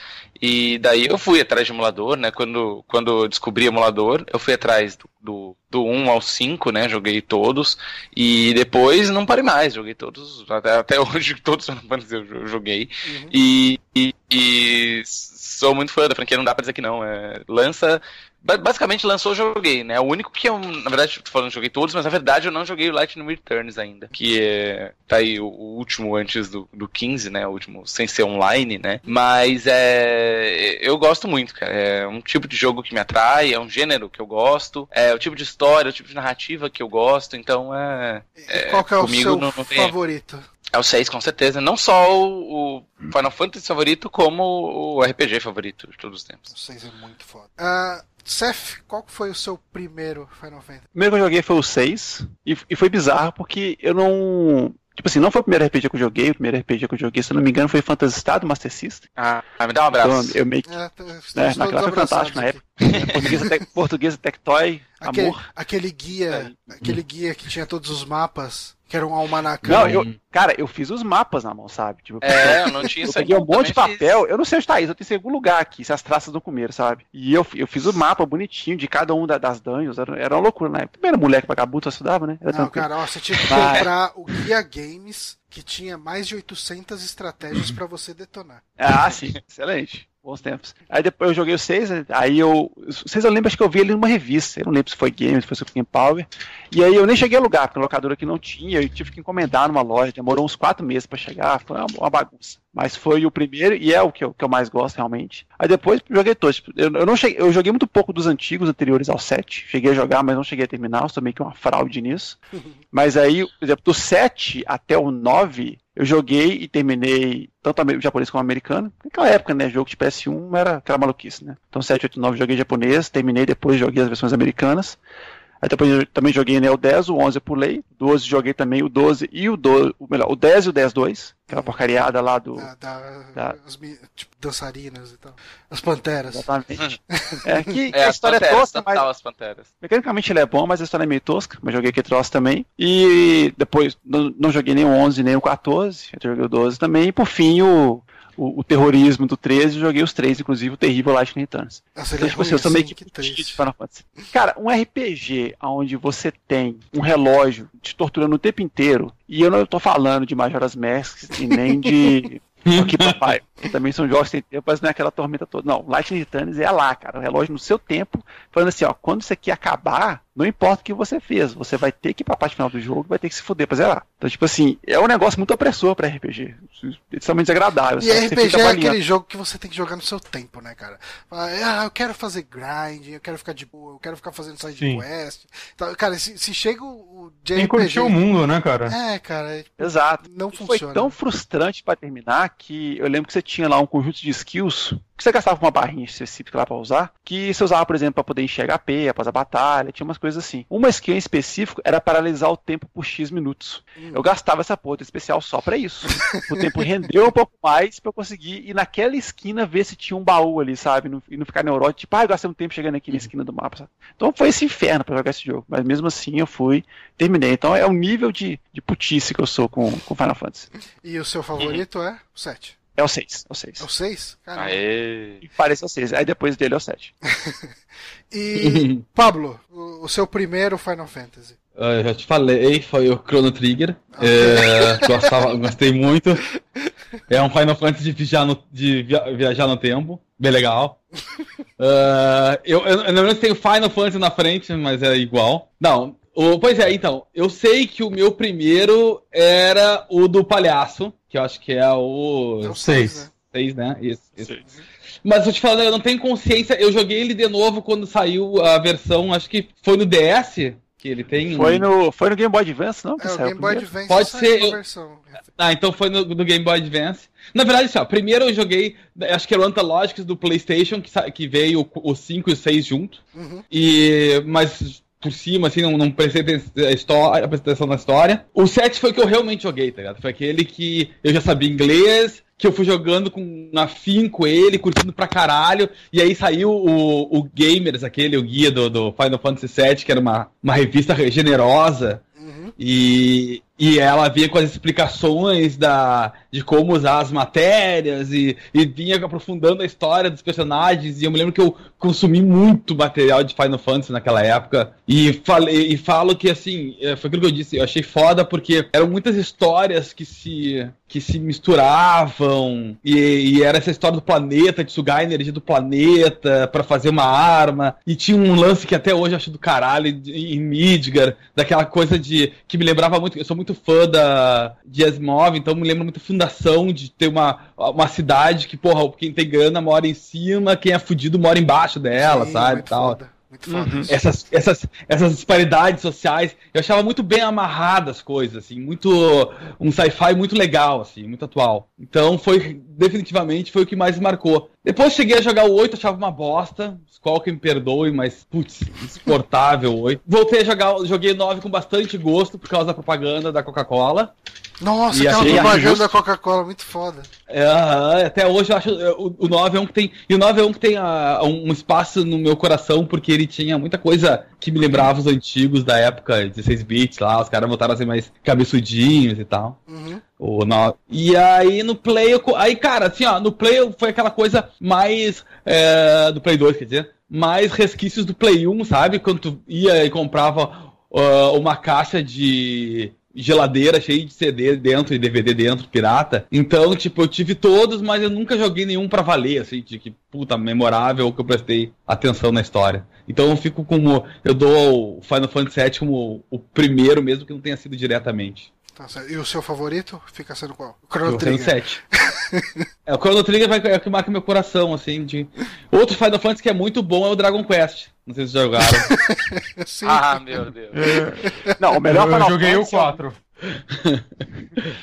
E daí eu fui atrás de emulador, né? Quando, quando eu descobri emulador, eu fui atrás do, do, do 1 ao 5, né? Joguei todos. E depois não parei mais, joguei todos, até, até hoje todos eu jo- joguei. Uhum. E, e, e sou muito fã da franquia, não dá pra dizer que não. É, lança. ba- Basicamente lançou, joguei, né? O único que eu, na verdade, tô falando, joguei todos, mas na verdade eu não joguei o Lightning Returns ainda. Que é. Tá aí o, o último antes do, do 15, né? O último sem ser online, né? Mas é. Eu gosto muito, cara. É um tipo de jogo que me atrai, é um gênero que eu gosto, é o tipo de história, o tipo de narrativa que eu gosto, então é. E qual que é o seu não- não favorito? É o 6, com certeza. Não só o, o Final Fantasy favorito, como o RPG favorito de todos os tempos. O 6 é muito foda. Uh, Seth, qual foi o seu primeiro Final Fantasy? O primeiro que eu joguei foi o 6. E, e foi bizarro porque eu não. Tipo assim, não foi o primeiro RPG que eu joguei, o primeiro RPG que eu joguei, se eu não me engano, foi Phantasy Star do Master System. Ah, me dá um abraço. Então, eu meio que. É, né, naquela foi fantástico na época. portuguesa, te, portuguesa Tectoy, aquele, amor. Aquele guia, é. aquele guia que tinha todos os mapas. Que era um almanacão. Não, eu, cara, eu fiz os mapas na mão, sabe? Tipo, é, eu não tinha isso Eu peguei um monte de papel, fiz. eu não sei onde tá isso, eu tenho em algum lugar aqui, se as traças não comeram, sabe? E eu, eu fiz o mapa bonitinho de cada um da, das dungeons, era, era uma loucura na época. Primeiro moleque vagabundo só estudava, né? Era não, tranquilo. cara, ó, você tinha que comprar o Guia Games, que tinha mais de 800 estratégias para você detonar. Ah, sim, excelente. Bons tempos. Aí depois eu joguei o 6, aí eu. O 6 eu lembro, acho que eu vi ele numa revista. Eu não lembro se foi Game, se foi Super Game Power. E aí eu nem cheguei a alugar, porque a locadora aqui não tinha, eu tive que encomendar numa loja. Demorou uns 4 meses para chegar, foi uma, uma, bagunça. Mas foi o primeiro e é o que eu, que eu mais gosto realmente. Aí depois joguei todos. Eu, eu, não cheguei, eu joguei muito pouco dos antigos anteriores ao 7. Cheguei a jogar, mas não cheguei a terminar. Eu sou meio que uma fraude nisso. mas aí, por exemplo, do 7 até o 9, eu joguei e terminei tanto japonês como americano. Naquela época, né? Jogo de PS1 era aquela maluquice, né? Então 7, 8, 9 joguei japonês, terminei, depois joguei as versões americanas. Aí depois eu também joguei né, o 10, o 11 eu pulei, o 12 joguei também o 12 e o 12, o melhor, o 10 e o 10 2, aquela uhum. porcariada lá do. Da, da, da... As, tipo, dançarinas e tal. As panteras. Exatamente. é que, é, a história panteras, é tosca, mas. As panteras. Mecanicamente ele é bom, mas a história é meio tosca, mas joguei aquele troço também. E depois não, não joguei nem o 11 nem o 14, eu joguei o 12 também. E por fim o o, o, terrorismo do 13 e joguei os três, inclusive o terrível Lightning Returns. Nossa, então, tipo assim, eu sou meio que, que de Final Fantasy. Cara, um RPG onde você tem um relógio te torturando o tempo inteiro, e eu não estou falando de Majora's Mask e nem de Aqui, papai. Também são jogos sem tempo, mas não é aquela tormenta toda. Não, Lightning Returns é lá, cara. O relógio no seu tempo, falando assim, ó, quando isso aqui acabar, não importa o que você fez, você vai ter que ir pra parte final do jogo vai ter que se fuder pra zerar. Então, tipo assim, é um negócio muito opressor pra RPG. Extremamente desagradável. E RPG é aquele jogo que você tem que jogar no seu tempo, né, cara? Ah, eu quero fazer grind, eu quero ficar de boa, eu quero ficar fazendo side Sim. quest. Então, cara, se, se chega o de tem RPG... o mundo, né, cara? É, cara. É, Exato. Não e funciona. Foi tão frustrante para terminar que eu lembro que você tinha lá um conjunto de skills que você gastava uma barrinha específica lá pra usar, que você usava, por exemplo, para poder enxergar AP após a batalha, tinha umas coisas assim. Uma skill em específico era paralisar o tempo por X minutos. Hum. Eu gastava essa porra especial só para isso. o tempo rendeu um pouco mais para eu conseguir ir naquela esquina ver se tinha um baú ali, sabe? E não ficar neurótico, tipo, ah, eu gastei um tempo chegando aqui na esquina do mapa, sabe? Então foi esse inferno para jogar esse jogo. Mas mesmo assim eu fui, terminei. Então é o nível de, de putice que eu sou com, com Final Fantasy. E o seu favorito é o 7? É o 6. É o 6. É o 6? Aê. E parece o 6. Aí depois dele é o 7. e, Pablo, o, o, seu primeiro Final Fantasy? Ah, eu já te falei, foi o Chrono Trigger. Okay. É, gostava, gostei muito. É um Final Fantasy de viajar no, de viajar no tempo. Bem legal. Uh, eu, eu, eu não lembro se tem Final Fantasy na frente, mas é igual. Não, o, pois é, então, eu sei que o meu primeiro era o do palhaço, que eu acho que é o. É o 6. 6, né? Isso, isso. Mas eu te falando, eu não tenho consciência. Eu joguei ele de novo quando saiu a versão, acho que foi no DS. Que ele tem foi, no, foi no Game Boy Advance, não? É, o Game Boy Advance Pode ser. Eu... Ah, então foi no, no, Game Boy Advance. Na verdade, assim, ó, primeiro eu joguei, acho que era o Anthologics do PlayStation, que, que veio o 5 e o 6 junto. Uhum. E, mas por cima, assim, não, não prestei atenção na história. O 7 foi o que eu realmente joguei, tá ligado? Foi aquele que eu já sabia inglês, que eu fui jogando com afinco ele, curtindo pra caralho, e aí saiu o, o Gamers, aquele, o guia do, do Final Fantasy VII, que era uma, uma revista generosa, uhum. e, e ela vinha com as explicações da, de como usar as matérias e, e vinha aprofundando a história dos personagens. E eu me lembro que eu consumi muito material de Final Fantasy naquela época. E, falei, e falo que, assim, é, foi aquilo que eu disse, eu achei foda porque eram muitas histórias que se, que se misturavam. E, e era essa história do planeta, de sugar a energia do planeta para fazer uma arma. E tinha um lance que até hoje eu acho do caralho em Midgar, daquela coisa de. que me lembrava muito. Eu sou muito muito fã da, de Asimov, então me lembro muito fundação de ter uma, uma cidade que, porra, quem tem grana mora em cima, quem é fudido mora embaixo dela, Sim, sabe? Tal. Foda. Muito foda Uhum. essas, essas, essas disparidades sociais. Eu achava muito bem amarradas as coisas, assim, muito. Um sci-fi muito legal, assim, muito atual. Então foi, definitivamente, foi o que mais marcou. Depois cheguei a jogar o 8, achava uma bosta. Qual que me perdoe, mas, putz, insuportável o 8. Voltei a jogar, joguei o 9 com bastante gosto por causa da propaganda da Coca-Cola. Nossa, E aquela propaganda da Coca-Cola, muito foda. É, até hoje eu acho o, o 9 é um que tem. E o 9 é um que tem ah, um espaço no meu coração, porque ele tinha muita coisa que me lembrava os antigos da época, 16 bits lá, os caras voltaram a ser mais cabeçudinhos e tal. Uhum. E aí no Play, eu aí cara, assim ó, no Play foi aquela coisa mais. é, do Play 2, quer dizer, mais resquícios do Play 1, sabe? Quando tu ia e comprava ah, uma caixa de geladeira cheia de CD dentro e DVD dentro, pirata. Então, tipo, eu tive todos, mas eu nunca joguei nenhum pra valer, assim, de que puta, memorável que eu prestei atenção na história. Então eu fico como. Eu dou o Final Fantasy VII como o primeiro, mesmo que não tenha sido diretamente. Tá. E o seu favorito fica sendo qual? O Chrono Trigger. é, o Chrono Trigger vai, é o que marca meu coração, assim, de... Outro Final Fantasy que é muito bom é o Dragon Quest. Não sei se jogaram. Sim. Ah, meu Deus. Não, o melhor eu, eu Final joguei o Fantasy. é 4.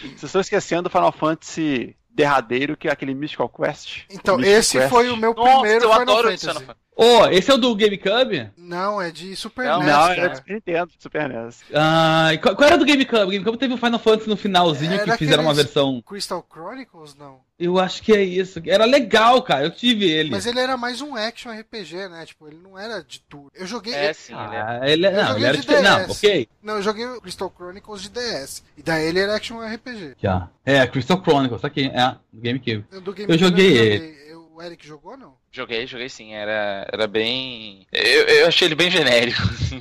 Vocês estão esquecendo do Final Fantasy derradeiro, que é aquele Mystical Quest. Então, Mystical esse Quest. foi o meu Nossa, primeiro eu Final adoro o Fantasy. Final Fantasy. Ô, esse é o do GameCube? Não, é de Super Não, NES, Não, cara. era de Super Nintendo, Super NES. Ah, e qual, qual era do GameCube? O GameCube teve o Final Fantasy no finalzinho Era que fizeram uma versão. Crystal Chronicles, não. Eu acho que é isso. Era legal, cara. Eu tive ele. Mas ele era mais um action RPG, né? Tipo, ele não era de tudo. Eu joguei. É, sim, ele é. Ah, ele, Eu não, joguei ele era de diferente. Não, ok. Não, eu joguei o Crystal Chronicles de DS. E daí ele era action RPG. Já. É, Crystal Chronicles, aqui. É, do GameCube. Eu, do Eu joguei não ele. O Eric jogou, não? Joguei, joguei sim. Era, era bem. Eu, eu achei ele bem genérico. assim,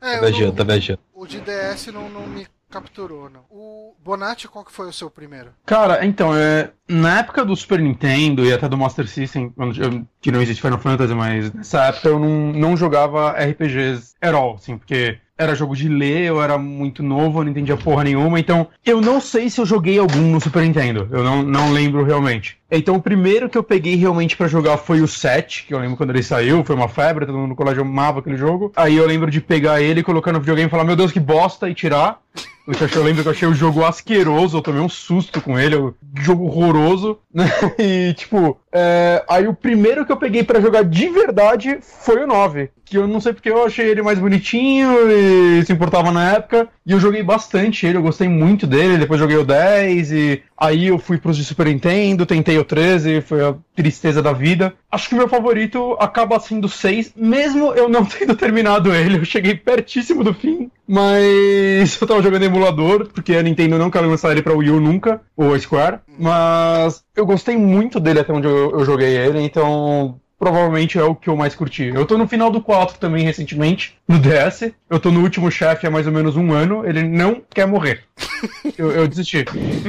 É, Tá não- tá viajando. o de DS não, não me capturou, não. O Bonatti, qual que foi o seu primeiro? Cara, então, é, na época do Super Nintendo e até do Master System, que não existe Final Fantasy, mas nessa época eu não, não jogava RPGs at all, assim, porque era jogo de ler, eu era muito novo, eu não entendia porra nenhuma, então eu não sei se eu joguei algum no Super Nintendo, eu não, não lembro realmente. Então o primeiro que eu peguei realmente pra jogar foi o 7, que eu lembro quando ele saiu, foi uma febre, todo mundo no colégio amava aquele jogo. Aí eu lembro de pegar ele, colocar no videogame e falar, meu Deus, que bosta, e tirar. Eu, achei- eu lembro que eu achei o jogo asqueroso, eu tomei um susto com ele, um jogo horroroso? E, tipo, é, aí o primeiro que eu peguei pra jogar de verdade foi o 9. Que eu não sei porque eu achei ele mais bonitinho e se importava na época. E eu joguei bastante ele, eu gostei muito dele. Depois joguei o 10 e aí eu fui pros de Super Nintendo, tentei o 13, foi a tristeza da vida. Acho que meu favorito acaba sendo o 6, mesmo eu não tendo terminado ele. Eu cheguei pertíssimo do fim, mas eu tava jogando em emulador, porque a Nintendo não quer lançar ele pra Wii U nunca, ou Square. Mas eu gostei muito dele até onde eu, eu joguei ele, então provavelmente é o que eu mais curti. Eu tô no final do 4 também recentemente, no DS. Eu tô no último chefe há mais ou menos um ano. Ele não quer morrer. Eu, eu desisti.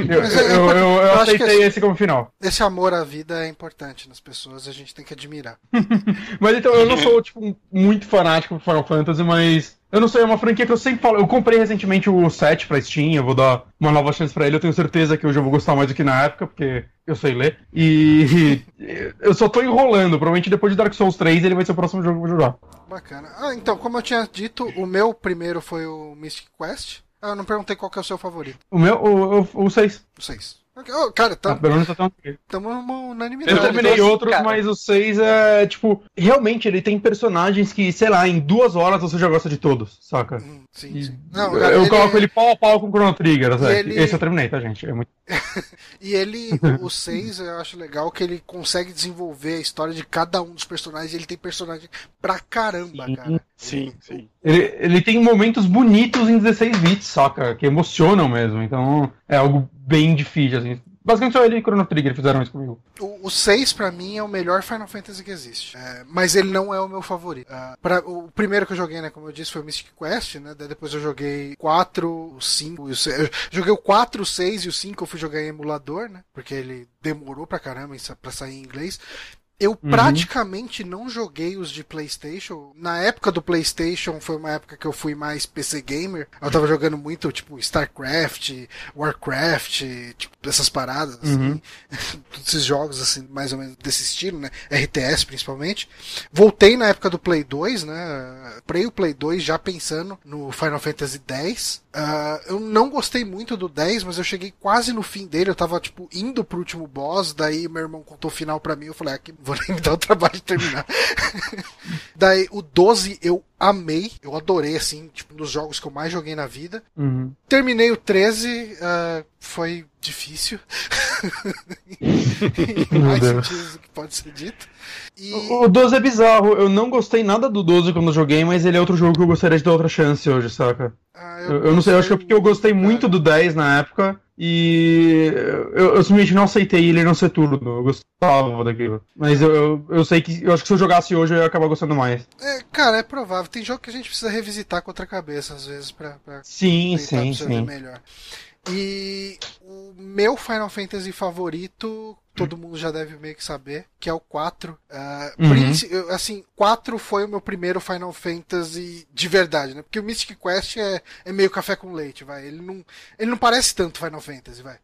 Eu, é eu, eu, aceitei assim- esse como final. Esse amor à vida é importante nas pessoas, a gente tem que admirar. Mas então, eu não sou, tipo, muito fanático por Final Fantasy, mas. Eu não sei, é uma franquia que eu sempre falo. Eu comprei recentemente o 7 pra Steam, eu vou dar uma nova chance pra ele. Eu tenho certeza que hoje eu vou gostar mais do que na época, porque eu sei ler. E. eu só tô enrolando. Provavelmente depois de Dark Souls 3 ele vai ser o próximo jogo que eu vou jogar. Bacana. Ah, então, como eu tinha dito, o meu primeiro foi o Mystic Quest. Ah, eu não perguntei qual que é o seu favorito. O meu, o, o, o 6. O 6. Oh, cara, Tá, estamos pelo menos até onde numa unanimidade. Eu terminei Então, outros, cara- mas o 6 é, tipo, realmente ele tem personagens que, sei lá, em duas horas você já gosta de todos, saca? Hum, sim, E sim. Não, eu cara, eu ele- coloco ele pau a pau com o Chrono Trigger, sabe? ele- Esse eu terminei, tá, gente? É muito... E ele, o 6, eu acho legal que ele consegue desenvolver a história de cada um dos personagens. Ele tem personagem pra caramba, Sim. cara. Sim, sim. Ele, ele tem momentos bonitos em 16 bits, saca? Que emocionam mesmo, então é algo bem difícil, assim. Basicamente só ele e Chrono Trigger fizeram isso comigo. O, o 6, pra mim, é o melhor Final Fantasy que existe. É, mas ele não é o meu favorito. Ah, pra- o primeiro que eu joguei, né, como eu disse, foi o Mystic Quest, né? daí Depois eu joguei 4, o 5 e o 6. Eu joguei o 4, o 6 e o 5 eu fui jogar em emulador, né? Porque ele demorou pra caramba pra sair em inglês. Eu praticamente não joguei os de PlayStation. Na época do PlayStation foi uma época que eu fui mais PC gamer. Eu tava jogando muito, tipo, StarCraft, Warcraft, tipo, essas paradas, assim. Todos esses jogos, assim, mais ou menos desse estilo, né? RTS principalmente. Voltei na época do Play 2, né? Comprei o Play 2 já pensando no Final Fantasy X. Ah, eu não gostei muito do 10, mas eu cheguei quase no fim dele. Eu tava, tipo, indo pro último boss. Daí meu irmão contou o final pra mim. Eu falei, ah, que vou nem me dar o trabalho de terminar. daí o 12 eu amei. Eu adorei, assim, tipo, um dos jogos que eu mais joguei na vida. Uhum. Terminei o 13, ah, foi difícil. em mais sentidos do que pode ser dito. E... O o 12 é bizarro. Eu não gostei nada do 12 quando eu joguei, mas ele é outro jogo que eu gostaria de dar outra chance hoje, saca? ah, Eu, eu não sei, eu acho que é porque eu gostei muito do 10 na época e eu, eu simplesmente não aceitei ele não ser tudo. Eu gostava daquilo. Mas eu, eu, eu sei que eu acho que se eu jogasse hoje eu ia acabar gostando mais. É, cara, é provável. Tem jogo que a gente precisa revisitar com outra cabeça, às vezes, pra, pra Sim, sim, sim. melhor. E o meu Final Fantasy favorito, todo mundo já deve meio que saber, que é o 4. Ah, Uhum. assim, 4 foi o meu primeiro Final Fantasy de verdade, né? Porque o Mystic Quest é, é meio café com leite, vai. Ele não, ele não parece tanto Final Fantasy, vai.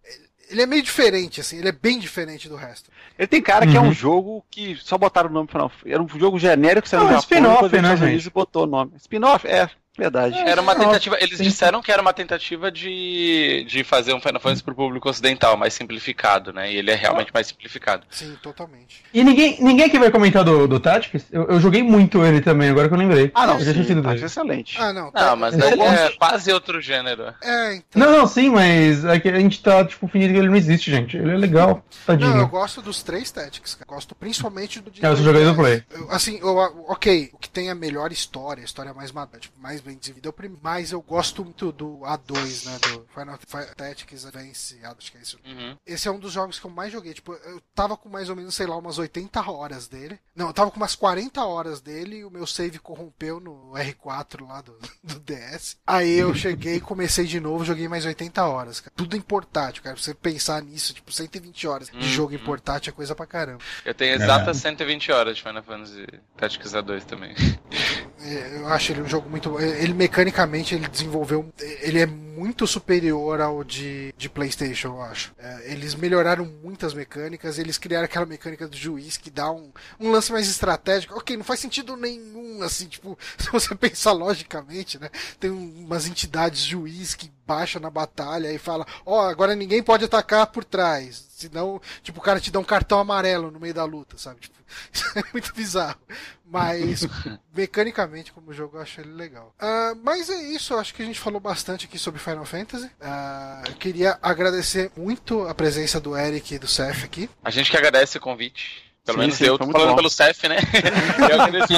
Ele é meio diferente, assim, ele é bem diferente do resto. Ele tem cara que é Uhum. um jogo que só botaram o nome Final Fantasy. Era um jogo genérico que saiu Ah, no Japão. spin-off, né, gente? Botou o nome. Spin-off? É, verdade. Era uma É, tentativa. Eles disseram que era uma tentativa de, de fazer um Final Fantasy pro público ocidental, mais simplificado, né? E ele é realmente mais simplificado. Sim, totalmente. E ninguém, ninguém aqui vai comentar do, do Tactics? Eu, eu joguei muito ele também, agora que eu lembrei. Ah, não, Eu já sim, acho dele. excelente. Ah, não. tá- Não, mas é é quase outro gênero. É, então. Não, não, sim, mas é que a gente tá, tipo, fingindo que ele não existe, gente. Ele é legal, tadinho. Não, eu gosto dos três Tactics, cara. Gosto principalmente do de É, eu joguei do 2010. Play. Eu- Assim, eu, ok, o que tem a melhor história, a história mais tipo, mais bem é. Mas eu gosto muito do A2, né? Do Final Fi- Tactics Advance, acho que é isso. Uhum. Esse é um dos jogos que eu mais joguei. Tipo, eu tava com mais ou menos, sei lá, umas 80 horas dele. Não, eu tava com umas 40 horas dele e o meu save corrompeu no R4 lá do, do DS. Aí eu cheguei, comecei de novo, joguei mais 80 horas. Cara. Tudo em portátil, cara. Pra você pensar nisso, tipo, 120 horas de Uhum. jogo em portátil é coisa pra caramba. Eu tenho exatas 120 horas de Final Fantasy Tactics A2 também. É, Eu acho ele um jogo muito bom. Ele mecanicamente ele desenvolveu. Ele é muito superior ao de, de PlayStation, eu acho. É, eles melhoraram muitas mecânicas. Eles criaram aquela mecânica do juiz que dá um, um lance mais estratégico. Ok, não faz sentido nenhum, assim, tipo, se você pensar logicamente, né? Tem um- umas entidades juiz que baixa na batalha e fala: Ó, agora ninguém pode atacar por trás. Senão, tipo, o cara te dá um cartão amarelo no meio da luta, sabe? Tipo, isso é muito bizarro. Mas, mecanicamente, como jogo, eu acho ele legal. Ah, mas é isso, eu acho que a gente falou bastante aqui sobre Final Fantasy. Ah, eu queria agradecer muito a presença do Eric e do Seth aqui. A gente que agradece o convite. Pelo Sim, menos sim, eu tô falando bom. pelo CEF, né? Eu agradeço.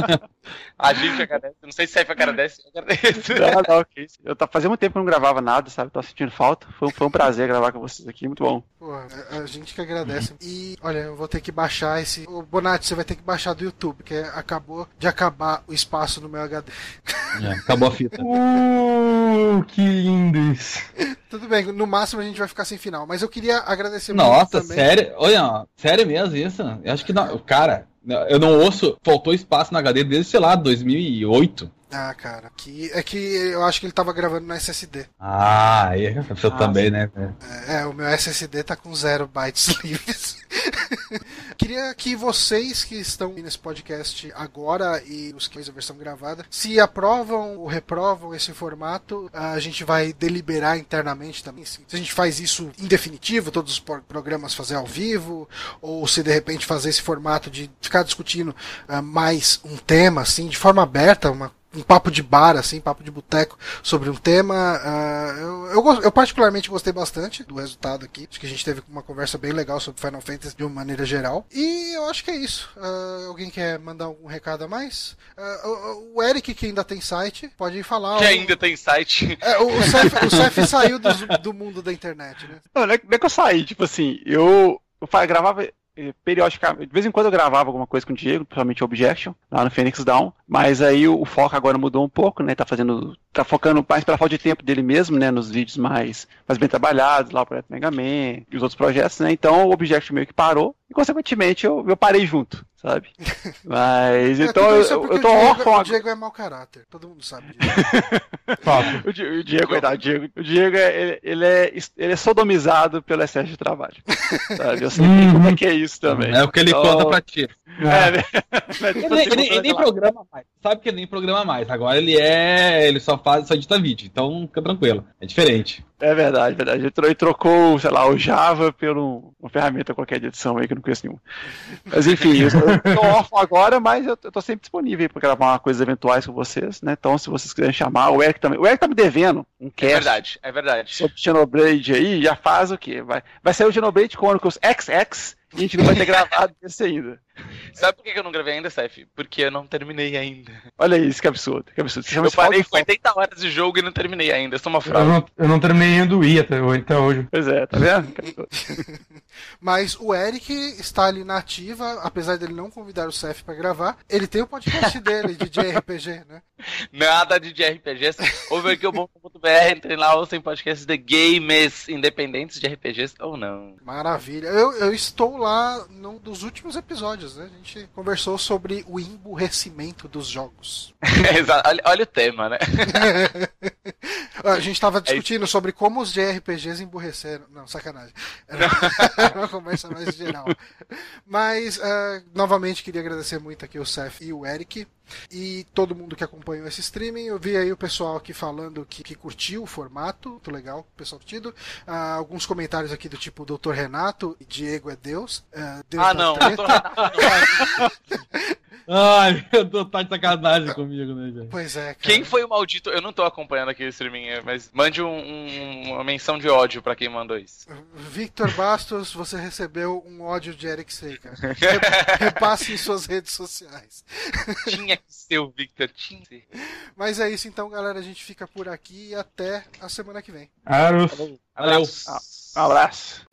A gente agradece. Não sei se o CEF agradece, eu agradeço. Não, não, que isso. Eu tá, fazia muito tempo que eu não gravava nada, sabe? Tô sentindo falta. Foi, um- foi um prazer gravar com vocês aqui, muito bom. Porra, a, a gente que agradece. E, olha, eu vou ter que baixar esse. Ô, Bonatti, você vai ter que baixar do YouTube, porque acabou de acabar o espaço no meu HD. É, acabou a fita. Uh, que lindo isso. Tudo bem, no máximo a gente vai ficar sem final. Mas eu queria agradecer muito Nossa, sério? Olha, sério mesmo isso? Eu acho que não. Cara, eu não ouço. Faltou espaço na HD desde, sei lá, 2008. Ah, cara, que, é que eu acho que ele tava gravando no SSD. Ah, pessoa Ah, também, né? É, o meu SSD tá com zero bytes livres. Queria que vocês que estão nesse podcast agora e os que fez a versão gravada, se aprovam ou reprovam esse formato, a gente vai deliberar internamente também. Se a gente faz isso em definitivo, todos os pro- programas fazer ao vivo, ou se de repente fazer esse formato de ficar discutindo ah, mais um tema, assim, de forma aberta, uma um papo de bar, assim, papo de boteco sobre um tema. ah, eu, eu, eu particularmente gostei bastante do resultado aqui. Acho que a gente teve uma conversa bem legal sobre Final Fantasy de uma maneira geral. E eu acho que é isso. Ah, alguém quer mandar algum recado a mais? Ah, o, o Eric, que ainda tem site, pode falar. Que O- ainda tem site. É, o, o Cef, o Cef saiu do, do mundo da internet, né? Não, não é, é que eu saí, tipo assim, eu, eu gravava periodicamente, de vez em quando eu gravava alguma coisa com o Diego, principalmente Objection, lá no Phoenix Down, mas aí o, o foco agora mudou um pouco, né, tá fazendo, tá focando mais pela falta de tempo dele mesmo, né, nos vídeos mais, mais bem trabalhados, lá o Projeto Mega Man e os outros projetos, né, então o Objection meio que parou, e consequentemente eu, eu parei junto, sabe? Mas É, então eu, isso é porque eu tô o Diego, órfão o. Diego é mau caráter, todo mundo sabe disso. O Di- o Diego, coitado, Diego, o Diego é, ele, ele é, ele é sodomizado pelo excesso de trabalho. Sabe? Eu sei Uhum. como é que é isso também. É o que ele Então, conta pra ti. É, né? Ele, nem- ele- ele nem programa mais. Sabe que ele nem programa mais. Agora ele é. Ele só faz, só edita vídeo. Então fica tranquilo. É diferente. É verdade, verdade. Ele tro- ele trocou, sei lá, o Java por um- uma ferramenta qualquer de edição aí que eu não conheço nenhuma. Mas enfim, eu tô órfão agora, mas eu, tô sempre disponível para gravar coisas eventuais com vocês, né? Então, se vocês quiserem chamar, o Eric também. O Eric tá me devendo um É cast verdade, é verdade. sobre Xenoblade aí, já faz o quê? Vai, vai sair o Xenoblade Chronicles XX e a gente não vai ter gravado esse ainda. Sabe por que eu não gravei ainda, Seth? Porque eu não terminei ainda. Olha isso, que absurdo. Que absurdo. Eu parei com foco. 80 horas de jogo e não terminei ainda. Eu sou uma Eu fraude. não, eu não terminei ainda o I até, até hoje. Pois é, tá vendo? Mas o Eric está ali na ativa, apesar dele não convidar o Cef pra gravar, ele tem o podcast dele de JRPG, né? Nada de RPGs. Overkill.br, entrem lá, ouçam podcasts de games independentes de RPGs ou não. Maravilha. Eu, eu estou lá num dos últimos episódios, né? A gente conversou sobre o emburrecimento dos jogos. Exato. olha, olha o tema, né? A gente estava discutindo sobre como os JRPGs emburreceram. Não, sacanagem. Era era uma conversa mais geral. Mas, eh, novamente, queria agradecer muito aqui o Seth e o Eric. E todo mundo que acompanhou esse streaming. Eu vi aí o pessoal aqui falando que, que curtiu o formato. Muito legal, o pessoal curtido. Ah, alguns comentários aqui do tipo Dr. Renato, Diego é Deus. Ah, Deus Ah, não. Tô Renato, Ai, eu tô tá de sacanagem comigo, né, gente? Pois é, cara. Quem foi o maldito? Eu não tô acompanhando aqui o streaming, mas mande um- um- uma menção de ódio pra quem mandou isso. Victor Bastos, você recebeu um ódio de Eric Sei, cara. Re- Repasse em suas redes sociais. Tinha que ser o Victor, tinha que ser. Mas é isso então, galera. A gente fica por aqui e até a semana que vem. Aros. Valeu. Um abraço.